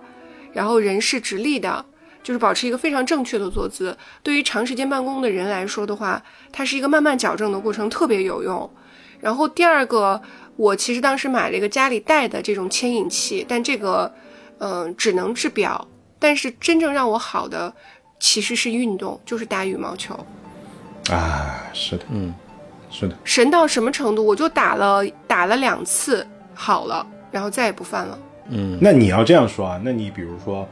然后人是直立的，就是保持一个非常正确的坐姿。对于长时间办公的人来说的话，它是一个慢慢矫正的过程，特别有用。然后第二个，我其实当时买了一个家里带的这种牵引器，但这个，嗯、只能治表。但是真正让我好的其实是运动，就是打羽毛球。啊，是的，嗯，是的，神到什么程度？我就打了打了两次，好了，然后再也不犯了。嗯，那你要这样说啊，那你比如说，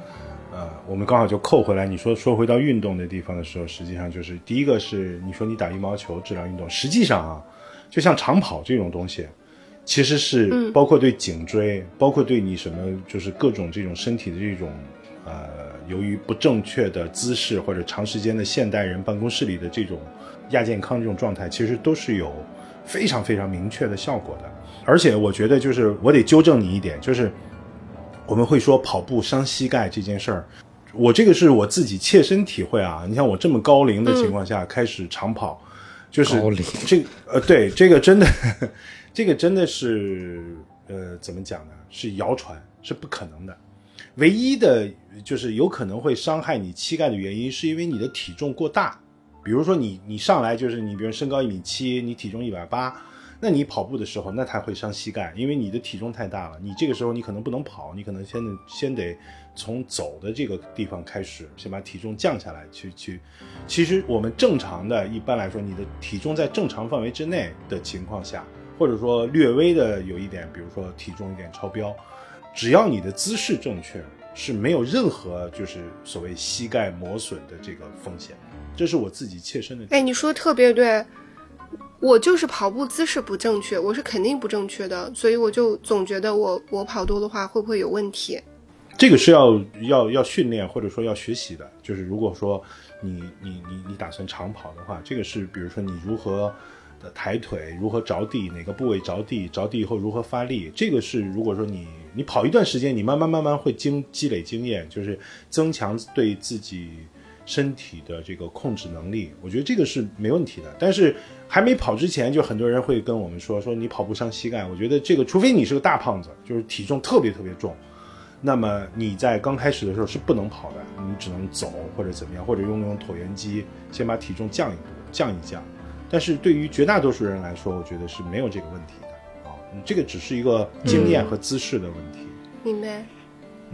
呃，我们刚好就扣回来，你说说回到运动的地方的时候，实际上就是第一个是你说你打羽毛球治疗运动，实际上啊，就像长跑这种东西，其实是嗯包括对颈椎，包括对你什么就是各种这种身体的这种呃，由于不正确的姿势或者长时间的现代人办公室里的这种亚健康这种状态，其实都是有非常非常明确的效果的。而且我觉得就是我得纠正你一点，就是我们会说跑步伤膝盖这件事儿，我这个是我自己切身体会啊。你像我这么高龄的情况下开始长跑，就是高龄这个呃，对这个真的，这个真的是呃，怎么讲呢？是谣传，是不可能的。唯一的就是有可能会伤害你膝盖的原因，是因为你的体重过大。比如说你你上来就是你，比如身高一米七，你体重一百八，那你跑步的时候那才会伤膝盖，因为你的体重太大了。你这个时候你可能不能跑，你可能先得先得从走的这个地方开始，先把体重降下来，去去。其实我们正常的一般来说，你的体重在正常范围之内的情况下，或者说略微的有一点，比如说体重有点超标，只要你的姿势正确，是没有任何就是所谓膝盖磨损的这个风险。这是我自己切身的。哎，你说得特别对，我就是跑步姿势不正确，我是肯定不正确的，所以我就总觉得我我跑多的话会不会有问题？这个是要要要训练或者说要学习的。就是如果说你你你你打算长跑的话，这个是比如说你如何的抬腿，如何着地，哪个部位着地，着地以后如何发力，这个是如果说你你跑一段时间，你慢慢慢慢会经积累经验，就是增强对自己身体的这个控制能力，我觉得这个是没问题的。但是还没跑之前，就很多人会跟我们说说你跑步伤膝盖，我觉得这个除非你是个大胖子，就是体重特别特别重。那么你在刚开始的时候是不能跑的，你只能走或者怎么样，或者用那种椭圆机先把体重降一步，降一降。但是对于绝大多数人来说，我觉得是没有这个问题的啊，这个只是一个经验和姿势的问题。明白？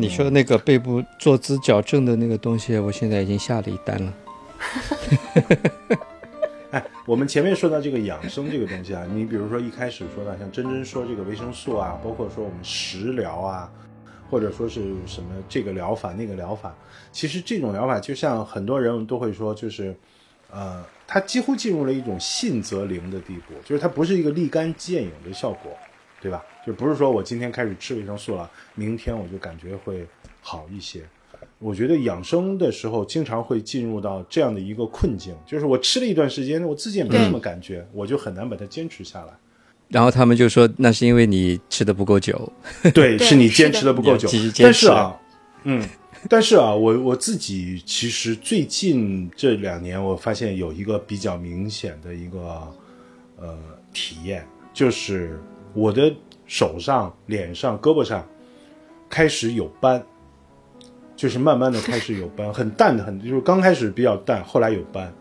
你说那个背部坐姿矫正的那个东西，我现在已经下了一单了。哎，我们前面说到这个养生这个东西啊，你比如说一开始说到像真真说这个维生素啊，包括说我们食疗啊，或者说是什么这个疗法那个疗法，其实这种疗法就像很多人都会说，就是，呃，它几乎进入了一种信则灵的地步，就是它不是一个立竿见影的效果，对吧？就不是说我今天开始吃维生素了，明天我就感觉会好一些。我觉得养生的时候，经常会进入到这样的一个困境，就是我吃了一段时间，我自己也没什么感觉，我就很难把它坚持下来。然后他们就说那是因为你吃的不够久，对，是你坚持的不够久但是啊，嗯，但是啊，我我自己其实最近这两年，我发现有一个比较明显的一个呃体验，就是我的手上、脸上、胳膊上开始有斑，就是慢慢的开始有斑，很淡的很，就是刚开始比较淡，后来有斑。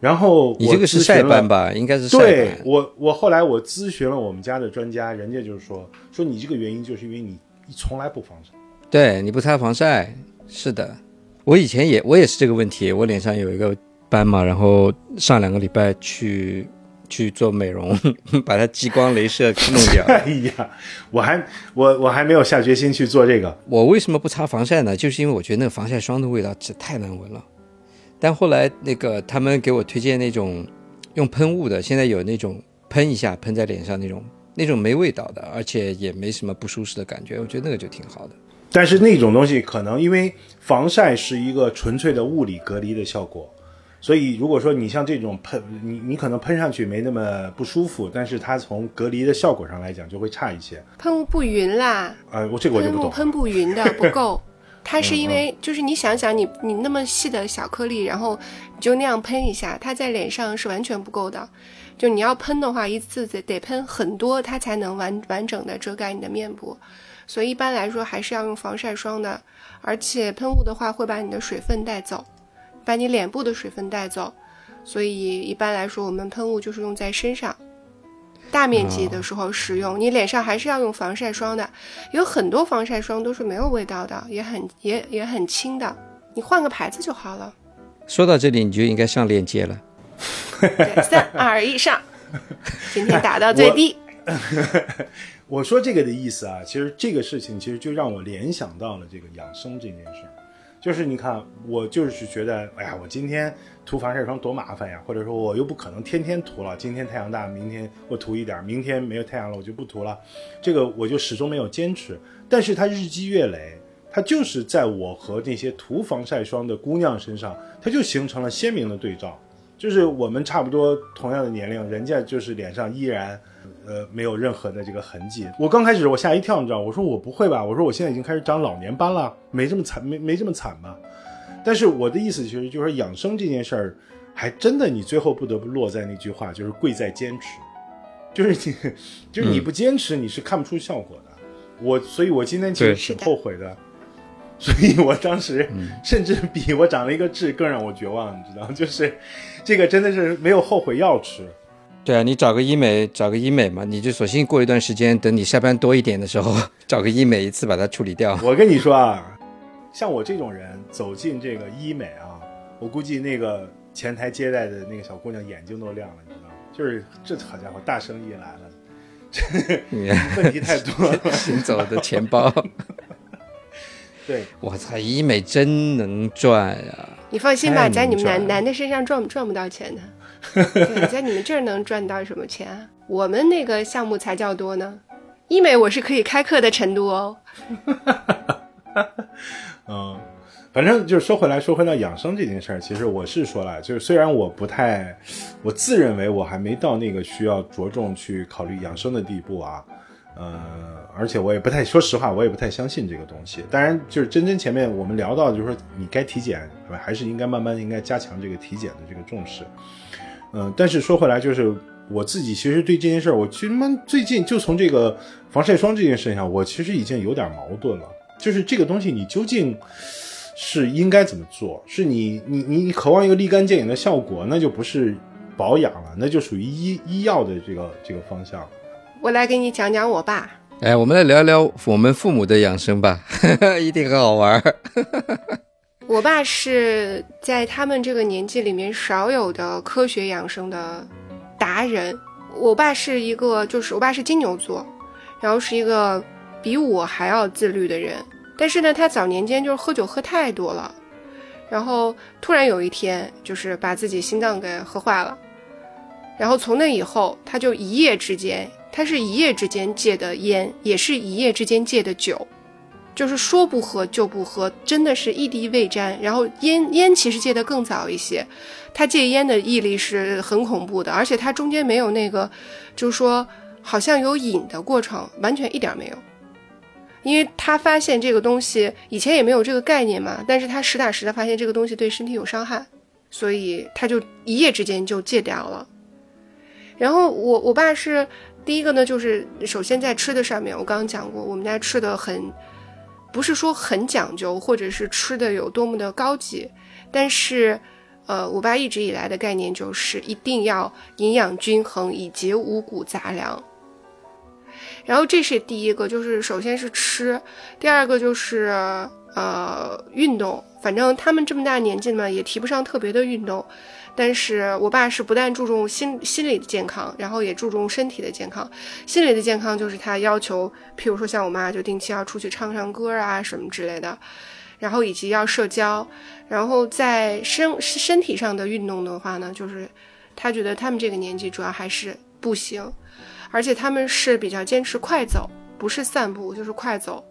然后我你这个是晒斑吧？应该是晒对斑。我，我后来我咨询了我们家的专家，人家就是说，说你这个原因就是因为你你从来不防晒。对，你不擦防晒，是的。我以前也我也是这个问题，我脸上有一个斑嘛，然后上两个礼拜去去做美容，把它激光镭射弄掉。哎呀，我还我我还没有下决心去做这个。我为什么不擦防晒呢？就是因为我觉得那个防晒霜的味道这太难闻了。但后来那个他们给我推荐那种用喷雾的，现在有那种喷一下喷在脸上那种，那种没味道的，而且也没什么不舒适的感觉，我觉得那个就挺好的。但是那种东西可能因为防晒是一个纯粹的物理隔离的效果，所以如果说你像这种喷，你你可能喷上去没那么不舒服，但是它从隔离的效果上来讲就会差一些。喷雾不匀啦，呃，我这个我就喷雾不懂。喷不匀的不够。它是因为就是你想想你你那么细的小颗粒，然后你就那样喷一下，它在脸上是完全不够的。就你要喷的话，一次得得喷很多，它才能完完整的遮盖你的面部。所以一般来说还是要用防晒霜的，而且喷雾的话会把你的水分带走，把你脸部的水分带走。所以一般来说，我们喷雾就是用在身上。大面积的时候使用，你脸上还是要用防晒霜的。有很多防晒霜都是没有味道的，也很也也很轻的，你换个牌子就好了。说到这里，你就应该上链接了。对，三 二一上，今天打到最低。我说这个的意思啊，其实这个事情其实就让我联想到了这个养生这件事儿。就是你看，我就是觉得，哎呀，我今天涂防晒霜多麻烦呀，或者说我又不可能天天涂了。今天太阳大，明天我涂一点，明天没有太阳了，我就不涂了。这个我就始终没有坚持。但是它日积月累，它就是在我和那些涂防晒霜的姑娘身上，它就形成了鲜明的对照。就是我们差不多同样的年龄，人家就是脸上依然。呃，没有任何的这个痕迹。我刚开始我吓一跳，你知道？我说我不会吧？我说我现在已经开始长老年斑了，没这么惨，没没这么惨吧？但是我的意思其实就是养生这件事儿，还真的你最后不得不落在那句话，就是贵在坚持。就是你，就是你不坚持，你是看不出效果的。我，所以我今天其实挺后悔的。所以我当时甚至比我长了一个痣更让我绝望，你知道？就是这个真的是没有后悔药吃。对啊，你找个医美，找个医美嘛，你就索性过一段时间，等你下班多一点的时候，找个医美一次把它处理掉。我跟你说啊，像我这种人走进这个医美啊，我估计那个前台接待的那个小姑娘眼睛都亮了，你知道吗？就是这好家伙，大生意来了，这 问题太多了，行走的钱包。对，我操，医美真能赚啊！你放心吧，在你们男男的身上赚赚不到钱的。对，在你们这儿能赚到什么钱？我们那个项目才叫多呢。医美我是可以开课的程度哦。嗯，反正就是说回来，说回到养生这件事儿，其实我是说了，就是虽然我不太，我自认为我还没到那个需要着重去考虑养生的地步啊。呃，而且我也不太，说实话，我也不太相信这个东西。当然，就是真真前面我们聊到，就是说你该体检，还是应该慢慢应该加强这个体检的这个重视。嗯，但是说回来，就是我自己其实对这件事儿，我其实蛮最近就从这个防晒霜这件事情上，我其实已经有点矛盾了。就是这个东西，你究竟是应该怎么做？是你你你你渴望一个立竿见影的效果，那就不是保养了，那就属于医医药的这个这个方向。我来给你讲讲我爸。哎，我们来聊聊我们父母的养生吧，一定很好玩。我爸是在他们这个年纪里面少有的科学养生的达人。我爸是一个，就是我爸是金牛座，然后是一个比我还要自律的人。但是呢，他早年间就是喝酒喝太多了，然后突然有一天就是把自己心脏给喝坏了。然后从那以后，他就一夜之间，他是一夜之间戒的烟，也是一夜之间戒的酒。就是说不喝就不喝，真的是一滴未沾。然后烟烟其实戒得更早一些，他戒烟的毅力是很恐怖的，而且他中间没有那个，就是说好像有瘾的过程，完全一点没有。因为他发现这个东西以前也没有这个概念嘛，但是他实打实的发现这个东西对身体有伤害，所以他就一夜之间就戒掉了。然后我我爸是第一个呢，就是首先在吃的上面，我刚刚讲过，我们家吃的很。不是说很讲究，或者是吃的有多么的高级，但是，呃，我爸一直以来的概念就是一定要营养均衡，以及五谷杂粮。然后这是第一个，就是首先是吃，第二个就是呃运动。反正他们这么大年纪嘛，也提不上特别的运动。但是我爸是不但注重心心理的健康，然后也注重身体的健康。心理的健康就是他要求，譬如说像我妈就定期要出去唱唱歌啊什么之类的，然后以及要社交。然后在身身体上的运动的话呢，就是他觉得他们这个年纪主要还是步行，而且他们是比较坚持快走，不是散步就是快走。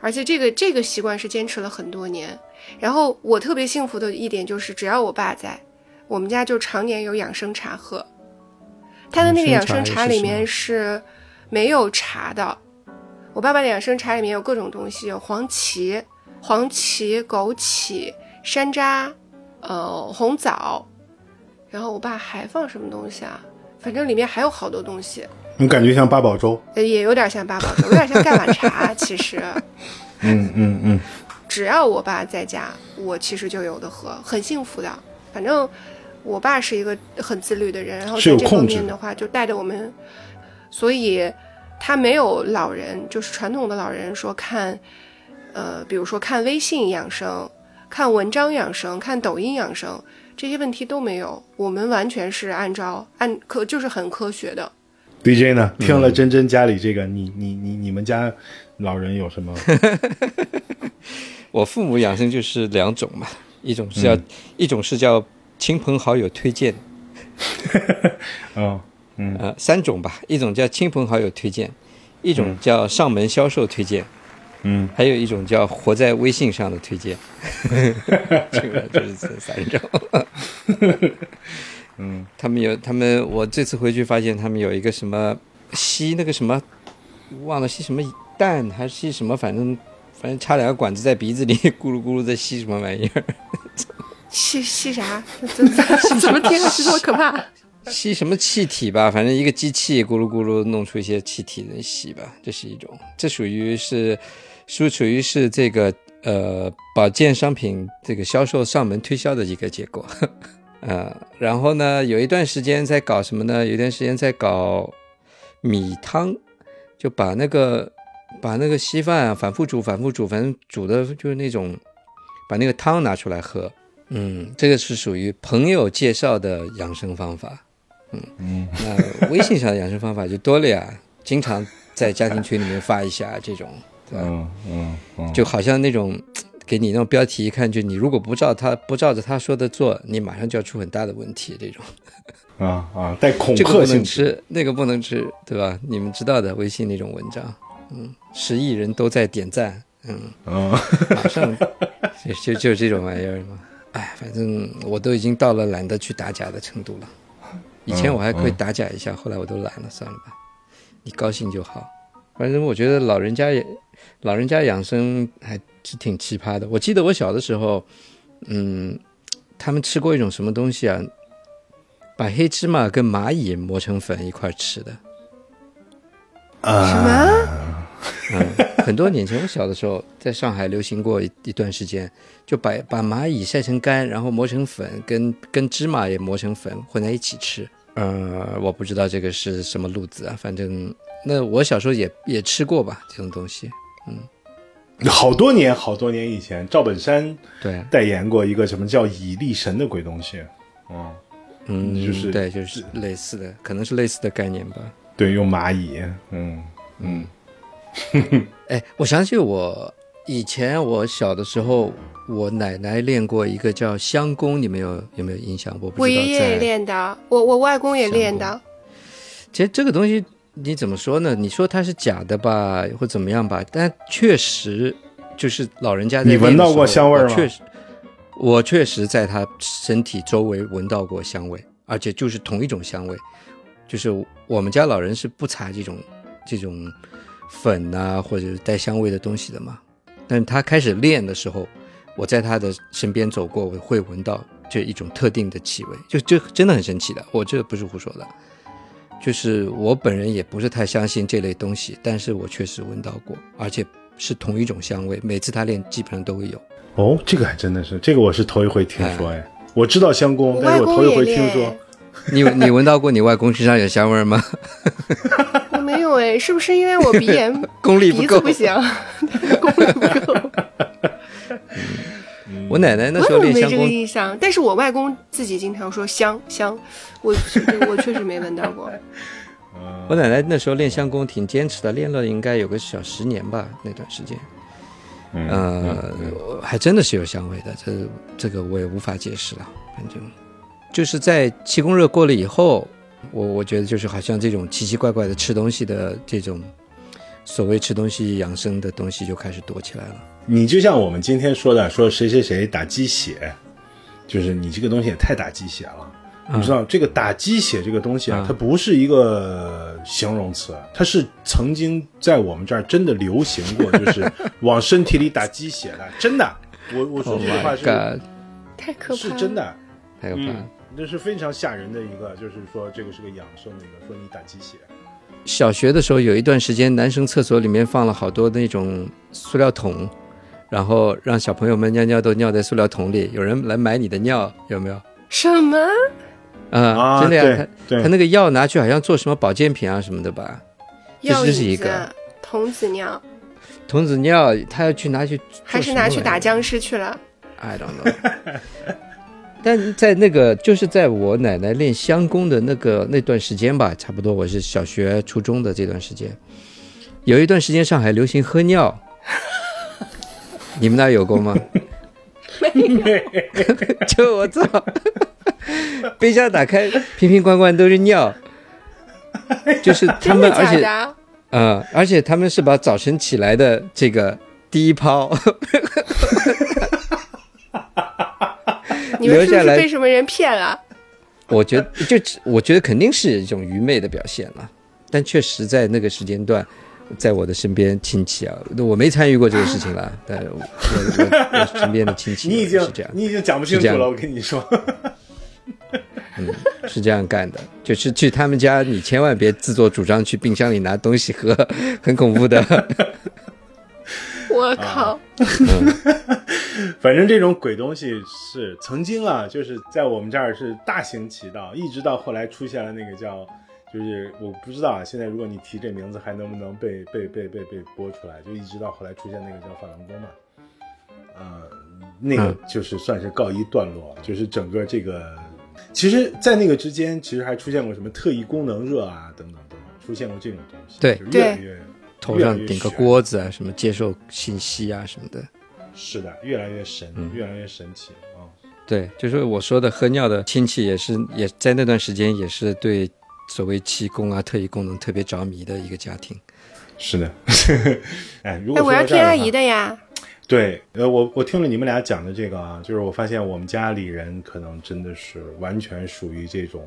而且这个这个习惯是坚持了很多年。然后我特别幸福的一点就是，只要我爸在，我们家就常年有养生茶喝。他的那个养生茶里面是没有茶的。我爸爸的养生茶里面有各种东西，有黄芪、黄芪、枸杞、山楂，呃，红枣。然后我爸还放什么东西啊？反正里面还有好多东西。你感觉像八宝粥？也有点像八宝粥，有点像盖碗茶，其实。嗯嗯嗯。只要我爸在家，我其实就有的喝，很幸福的。反正我爸是一个很自律的人，然后是有在这方控制的面的话，就带着我们，所以他没有老人，就是传统的老人说看，呃，比如说看微信养生、看文章养生、看抖音养生这些问题都没有，我们完全是按照按科就是很科学的。DJ 呢？听嗯了真真家里这个，你你你你们家老人有什么？我父母养生就是两种嘛，一种是叫、嗯。一种是叫亲朋好友推荐，啊、呃，三种吧，一种叫亲朋好友推荐，一种叫上门销售推荐，嗯，还有一种叫活在微信上的推荐，这个就是这三种。嗯，他们有他们，我这次回去发现他们有一个什么吸那个什么，忘了吸什么蛋还是吸什么，反正反正插两个管子在鼻子里 咕噜咕噜在吸什么玩意儿，吸吸啥？怎么 听上去这么可怕？吸什么气体吧，反正一个机器咕噜咕噜弄出一些气体的吸吧，这是一种，这属于是，属属于是这个呃保健商品这个销售上门推销的一个结果，呃，然后呢，有一段时间在搞什么呢？有一段时间在搞米汤，就把那个把那个稀饭啊反复煮，反复煮，反正煮的就是那种，把那个汤拿出来喝。嗯，这个是属于朋友介绍的养生方法。嗯嗯，那微信上的养生方法就多了呀，经常在家庭群里面发一下这种，对吧？嗯嗯嗯，就好像那种给你那种标题一看，就你如果不照他不照着他说的做，你马上就要出很大的问题。这种 啊啊，带恐这个不。能吃，那个不能吃，对吧？你们知道的，微信那种文章，嗯，十亿人都在点赞，嗯，嗯，马上就就就这种玩意儿嘛。哎，反正我都已经到了懒得去打假的程度了。以前我还可以打假一下，后来我都懒了，算了吧，你高兴就好。反正我觉得老人家也，老人家养生还是挺奇葩的。我记得我小的时候，嗯，他们吃过一种什么东西啊？把黑芝麻跟蚂蚁磨成粉一块吃的。啊什么？嗯，很多年前我小的时候，在上海流行过一一段时间，就把把蚂蚁晒成干，然后磨成粉，跟跟芝麻也磨成粉混在一起吃。呃，我不知道这个是什么路子啊，反正那我小时候也也吃过吧，这种东西。嗯好多年好多年以前，赵本山对啊，代言过一个什么叫蚁力神的鬼东西。嗯，嗯，就是对，就是类似的，可能是类似的概念吧。对，用蚂蚁。嗯嗯 哎，我想起我以前我小的时候，我奶奶练过一个叫香功，你们有有没有印象？我不知道我爷爷也练的，我我外公也练的。其实这个东西你怎么说呢？你说它是假的吧，或怎么样吧？但确实就是老人家在你闻到过香味儿吗确实，我确实在他身体周围闻到过香味，而且就是同一种香味。就是我们家老人是不擦这种这种粉啊或者是带香味的东西的嘛。但是他开始练的时候，我在他的身边走过，我会闻到这一种特定的气味，就这真的很神奇的，我这不是胡说的。就是我本人也不是太相信这类东西，但是我确实闻到过，而且是同一种香味，每次他练基本上都会有。哦，这个还真的是，这个我是头一回听说哎。我知道香功，但是我头一回听说。，你你闻到过你外公身上有香味儿吗？我没有哎，是不是因为我鼻炎 功力不够鼻子不行，功力不够？我奶奶那我时候没这个练香功，印象？但是我外公自己经常说香香，我我确实没闻到过。我奶奶那时候练香功挺坚持的，练了应该有个小十年吧，那段时间。嗯呃，还真的是有香味的，这这个我也无法解释了。反正就是在气功热过了以后，我我觉得就是好像这种奇奇怪怪的吃东西的这种所谓吃东西养生的东西就开始多起来了。你就像我们今天说的，说谁谁谁打鸡血，就是你这个东西也太打鸡血了。你知道这个打鸡血这个东西啊，嗯它不是一个形容词，它是曾经在我们这儿真的流行过，就是 往身体里打鸡血的，真的。我我说 Oh 这句话是、太可怕了，是真的，太可怕了！嗯，这是非常吓人的一个，就是说这个是个养生的一个，说你打鸡血，小学的时候有一段时间，男生厕所里面放了好多那种塑料桶，然后让小朋友们尿尿都尿在塑料桶里，有人来买你的尿，有没有？什么？啊，啊真的呀，对他他那个药拿去好像做什么保健品啊什么的吧？这是一个、童子尿，童子尿，他要去拿去还是拿去打僵尸去了？I don't know。但在那个就是在我奶奶练香功的那个那段时间吧，差不多我是小学、初中的这段时间，有一段时间上海流行喝尿，你们那有过吗？就我操，冰箱打开，瓶瓶罐罐都是尿，就是 他们，而且假的？嗯，而且他们是把早晨起来的这个第一泡你们是不是留下来被什么人骗了？我觉得就我觉得肯定是一种愚昧的表现了，但确实在那个时间段，在我的身边亲戚啊，我没参与过这个事情了，但我我我我身边的亲戚你已经是这样你已经讲不清楚了，我跟你说。嗯是这样干的，就是去他们家，你千万别自作主张去冰箱里拿东西喝，很恐怖的。我靠！反正这种鬼东西是曾经啊，就是在我们这儿是大行其道，一直到后来出现了那个叫，就是我不知道啊，现在如果你提这名字还能不能被被被被被播出来，就一直到后来出现那个叫法轮功嘛，呃，那个嗯。就是算是告一段落，就是整个这个，其实，在那个之间，其实还出现过什么特异功能热啊等等等等，出现过这种东西，对。就越来越头上顶个锅子啊，什么接受信息啊什么的。是的，越来越神，嗯越来越神奇啊。对，就是我说的喝尿的亲戚，也是也在那段时间也是对所谓气功啊、特异功能特别着迷的一个家庭。是的，哎，如哎，果说我要听阿姨的呀。对，呃，我我听了你们俩讲的这个啊，就是我发现我们家里人可能真的是完全属于这种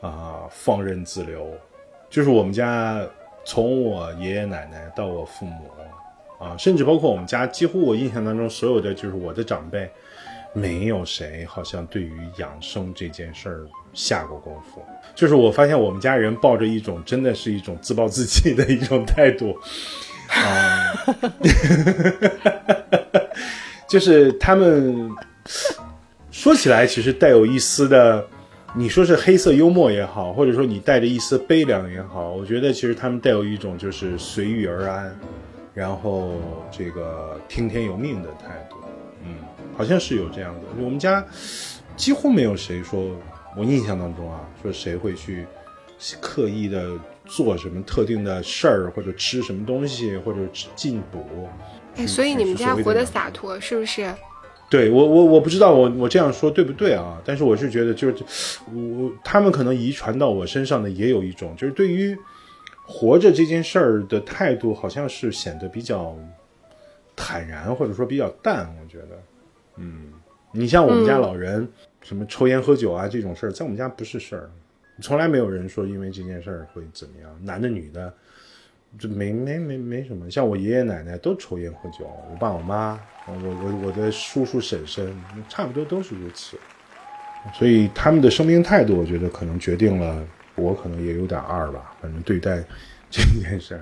啊、放任自流，就是我们家从我爷爷奶奶到我父母啊，甚至包括我们家，几乎我印象当中所有的就是我的长辈，没有谁好像对于养生这件事儿下过功夫。就是我发现我们家人抱着一种真的是一种自暴自弃的一种态度，啊、就是他们说起来，其实带有一丝的，你说是黑色幽默也好，或者说你带着一丝悲凉也好，我觉得其实他们带有一种就是随遇而安，然后这个听天由命的态度。嗯，好像是有这样的。我们家几乎没有谁说，我印象当中啊，说谁会去刻意的做什么特定的事儿，或者吃什么东西，或者进补。哎，所以你们家活得洒脱，是不是？对我我我不知道我我这样说对不对啊？但是我是觉得就是我他们可能遗传到我身上的也有一种就是对于活着这件事儿的态度，好像是显得比较坦然或者说比较淡。我觉得，嗯，你像我们家老人、什么抽烟喝酒啊这种事儿，在我们家不是事儿，从来没有人说因为这件事儿会怎么样，男的女的。就没没没没什么，像我爷爷奶奶都抽烟喝酒，我爸我妈，我我我的叔叔婶婶，差不多都是如此。所以他们的生命态度，我觉得可能决定了我可能也有点二吧。反正对待 这件事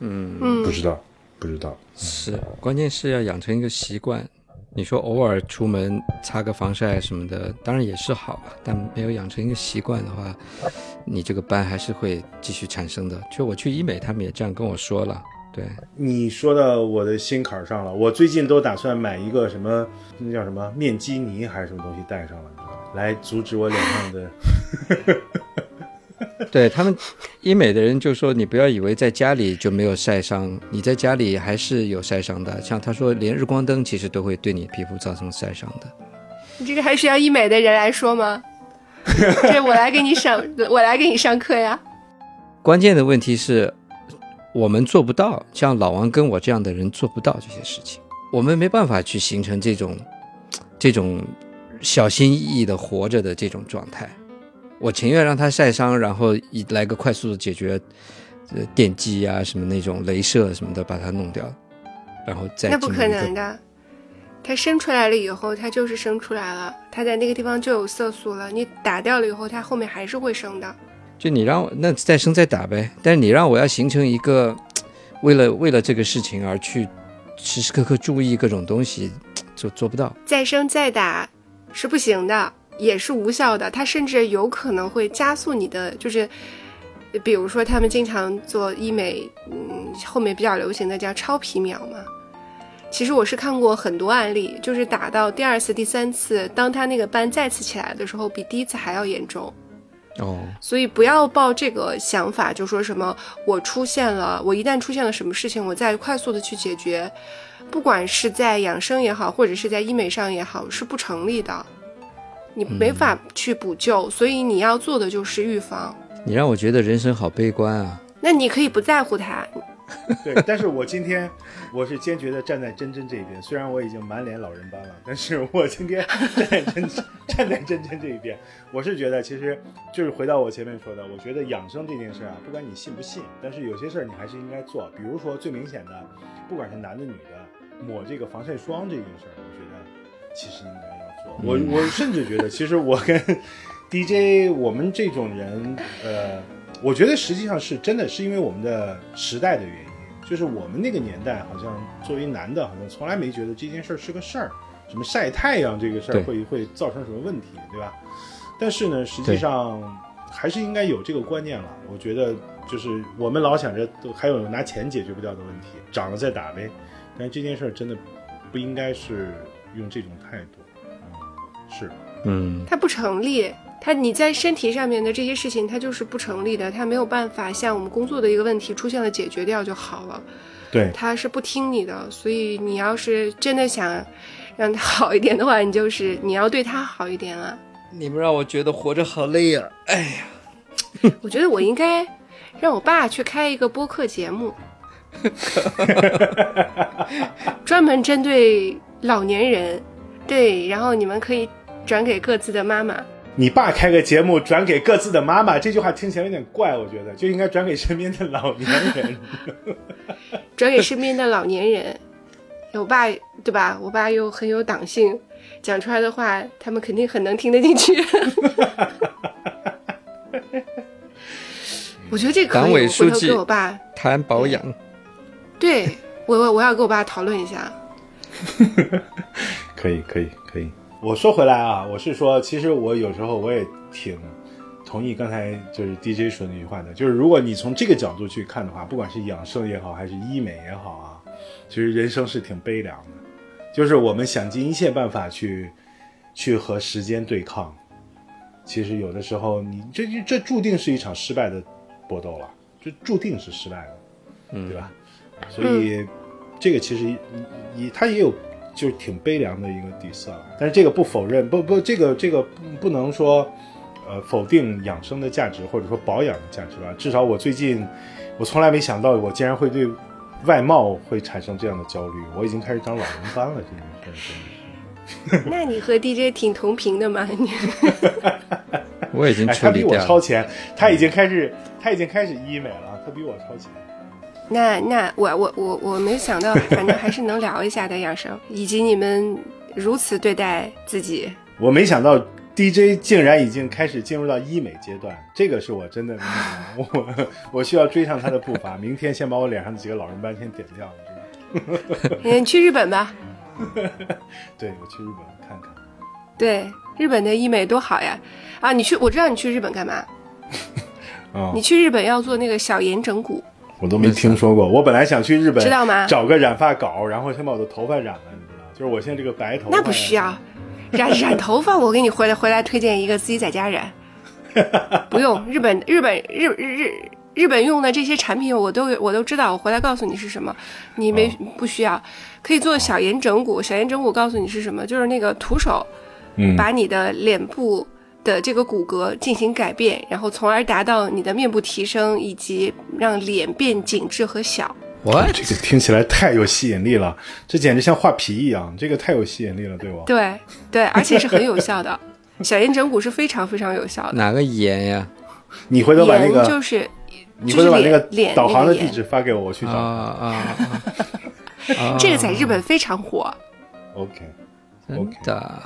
嗯不，知道，不知道。是，关键是要养成一个习惯。你说偶尔出门擦个防晒什么的，当然也是好啊，但没有养成一个习惯的话，你这个斑还是会继续产生的。就我去医美，他们也这样跟我说了。对，你说到我的心坎上了，我最近都打算买一个什么，那叫什么面基尼还是什么东西带上了，来阻止我脸上的。对他们医美的人就说，你不要以为在家里就没有晒伤，你在家里还是有晒伤的。像他说，连日光灯其实都会对你皮肤造成晒伤的。你这个还需要医美的人来说吗？这我来给你上，我来给你上课呀。关键的问题是，我们做不到，像老王跟我这样的人做不到这些事情，我们没办法去形成这种这种小心翼翼的活着的这种状态。我情愿让它晒伤，然后一来个快速的解决，呃，电击啊什么那种镭射什么的把它弄掉，然后再那不可能的，它生出来了以后，它就是生出来了，它在那个地方就有色素了。你打掉了以后，它后面还是会生的。就你让我那再生再打呗，但是你让我要形成一个为了为了这个事情而去时时刻刻注意各种东西，就做不到。再生再打是不行的。也是无效的，它甚至有可能会加速你的，就是比如说他们经常做医美，嗯，后面比较流行的叫超皮秒嘛。其实我是看过很多案例，就是打到第二次、第三次，当他那个斑再次起来的时候，比第一次还要严重。哦，所以不要抱这个想法，就说什么我出现了，我一旦出现了什么事情，我再快速的去解决，不管是在养生也好，或者是在医美上也好，是不成立的。你没法去补救，所以你要做的就是预防。你让我觉得人生好悲观啊！那你可以不在乎他，对，但是我今天我是坚决的站在真真这一边，虽然我已经满脸老人斑了，但是我今天 站在真站在真真这一边。我是觉得，其实就是回到我前面说的，我觉得养生这件事啊，不管你信不信，但是有些事儿你还是应该做。比如说最明显的，不管是男的女的，抹这个防晒霜这件事儿，我觉得其实应该我我甚至觉得，其实我跟 DJ 我们这种人，呃，我觉得实际上是真的是因为我们的时代的原因，就是我们那个年代好像作为男的，好像从来没觉得这件事儿是个事儿，什么晒太阳这个事儿会会造成什么问题，对吧？但是呢，实际上还是应该有这个观念了。我觉得就是我们老想着都还有拿钱解决不掉的问题，涨了再打呗。但这件事儿真的不应该是用这种态度，嗯，是。嗯，它不成立。它你在身体上面的这些事情，它就是不成立的，它没有办法像我们工作的一个问题出现了解决掉就好了。对，他是不听你的，所以你要是真的想让他好一点的话，你就是你要对他好一点啊。你们让我觉得活着好累啊！哎呀，我觉得我应该让我爸去开一个播客节目，专门针对老年人，对，然后你们可以转给各自的妈妈。你爸开个节目转给各自的妈妈，这句话听起来有点怪，我觉得就应该转给身边的老年人。转给身边的老年人。我爸对吧？我爸又很有党性，讲出来的话，他们肯定很能听得进去。我觉得这可以，党委我回头书记给我爸，谈保养，对我我我要跟我爸讨论一下。可以，可以，可以。我说回来啊，我是说，其实我有时候我也挺同意刚才就是 DJ 说那句话的，就是如果你从这个角度去看的话，不管是养生也好，还是医美也好啊，其实人生是挺悲凉的，就是我们想尽一切办法去去和时间对抗，其实有的时候你这这这注定是一场失败的搏斗了，这注定是失败的，嗯，对吧？所以这个其实也它也有就是挺悲凉的一个底色了。但是这个不否认，不不，这个这个不不能说呃否定养生的价值或者说保养的价值吧。至少我最近我从来没想到我竟然会对外貌会产生这样的焦虑，我已经开始长老人斑了，这件事真的是。那你和 DJ 挺同频的嘛？你 我已经哎，他比我。超前，他已经开始他已经开始医美了，他比我超前。那那我我我我没想到，反正还是能聊一下的养生，以及你们如此对待自己。我没想到 DJ 竟然已经开始进入到医美阶段，这个是我真的没想到，我我需要追上他的步伐，明天先把我脸上的几个老人斑先点掉。你去日本吧，对，我去日本看看。对，日本的医美多好呀！啊，你去，我知道你去日本干嘛？哦、你去日本要做那个小颜整骨，我都没听说过。我本来想去日本，知道吗找个染发膏，然后先把我的头发染了，你知道？就是我现在这个白头发。那不需要。染染头发，我给你回来回来推荐一个自己在家染，不用日本日本日日日日本用的这些产品我都我都知道，我回来告诉你是什么，你没、不需要，可以做小颜整骨。小颜整骨告诉你是什么，就是那个徒手嗯，把你的脸部的这个骨骼进行改变，然后从而达到你的面部提升以及让脸变紧致和小。哇这个听起来太有吸引力了，这简直像画皮一样，这个太有吸引力了，对我。对对，而且是很有效的。小颜整骨是非常非常有效的。哪个颜呀？你回头把那个，就是你就是回头把那个导航的地址发给我，我去啊找。啊 啊！这个在日本非常火。OK，真的，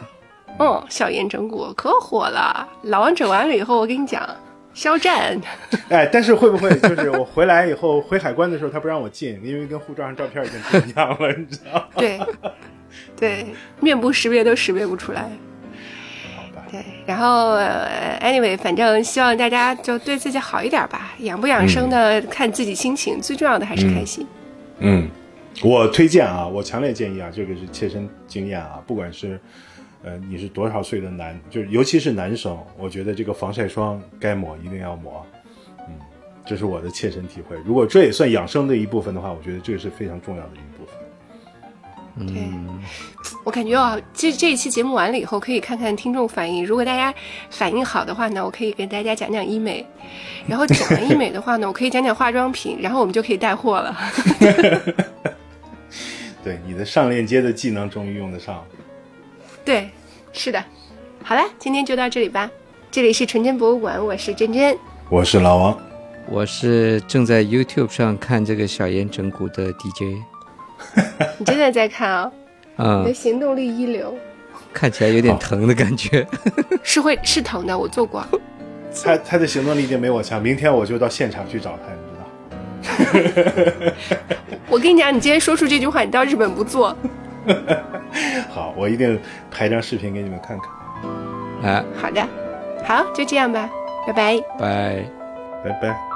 嗯，小燕整蛊可火了。老王整完了以后，我跟你讲，肖战。哎，但是会不会就是我回来以后回海关的时候，他不让我进，因为跟护照上照片已经不一样了，你知道吗？对，对，面部识别都识别不出来。好吧，对，然后、呃、anyway，反正希望大家就对自己好一点吧，养不养生的、看自己心情，最重要的还是开心。嗯，我推荐啊，我强烈建议啊，这个是切身经验啊，不管是呃你是多少岁的男，就是尤其是男生，我觉得这个防晒霜该抹一定要抹。嗯，这是我的切身体会。如果这也算养生的一部分的话，我觉得这个是非常重要的一部分。对，我感觉啊，这这一期节目完了以后，可以看看听众反应。如果大家反应好的话呢，我可以给大家讲讲医美；然后讲完医美的话呢，我可以讲讲化妆品，然后我们就可以带货了。对，你的上链接的技能终于用得上了。对，是的。好了，今天就到这里吧。这里是纯真博物馆，我是真真。我是老王，我是正在 YouTube 上看这个小颜整蛊的 DJ，你真的在看啊、嗯你的，行动力一流，看起来有点疼的感觉。是会是疼的，我做过。他他的行动力一定没我强。明天我就到现场去找他，你知道。我跟你讲，你今天说出这句话，你到日本不做。好，我一定拍张视频给你们看看。啊，好的，好，就这样吧，拜拜。拜。拜拜。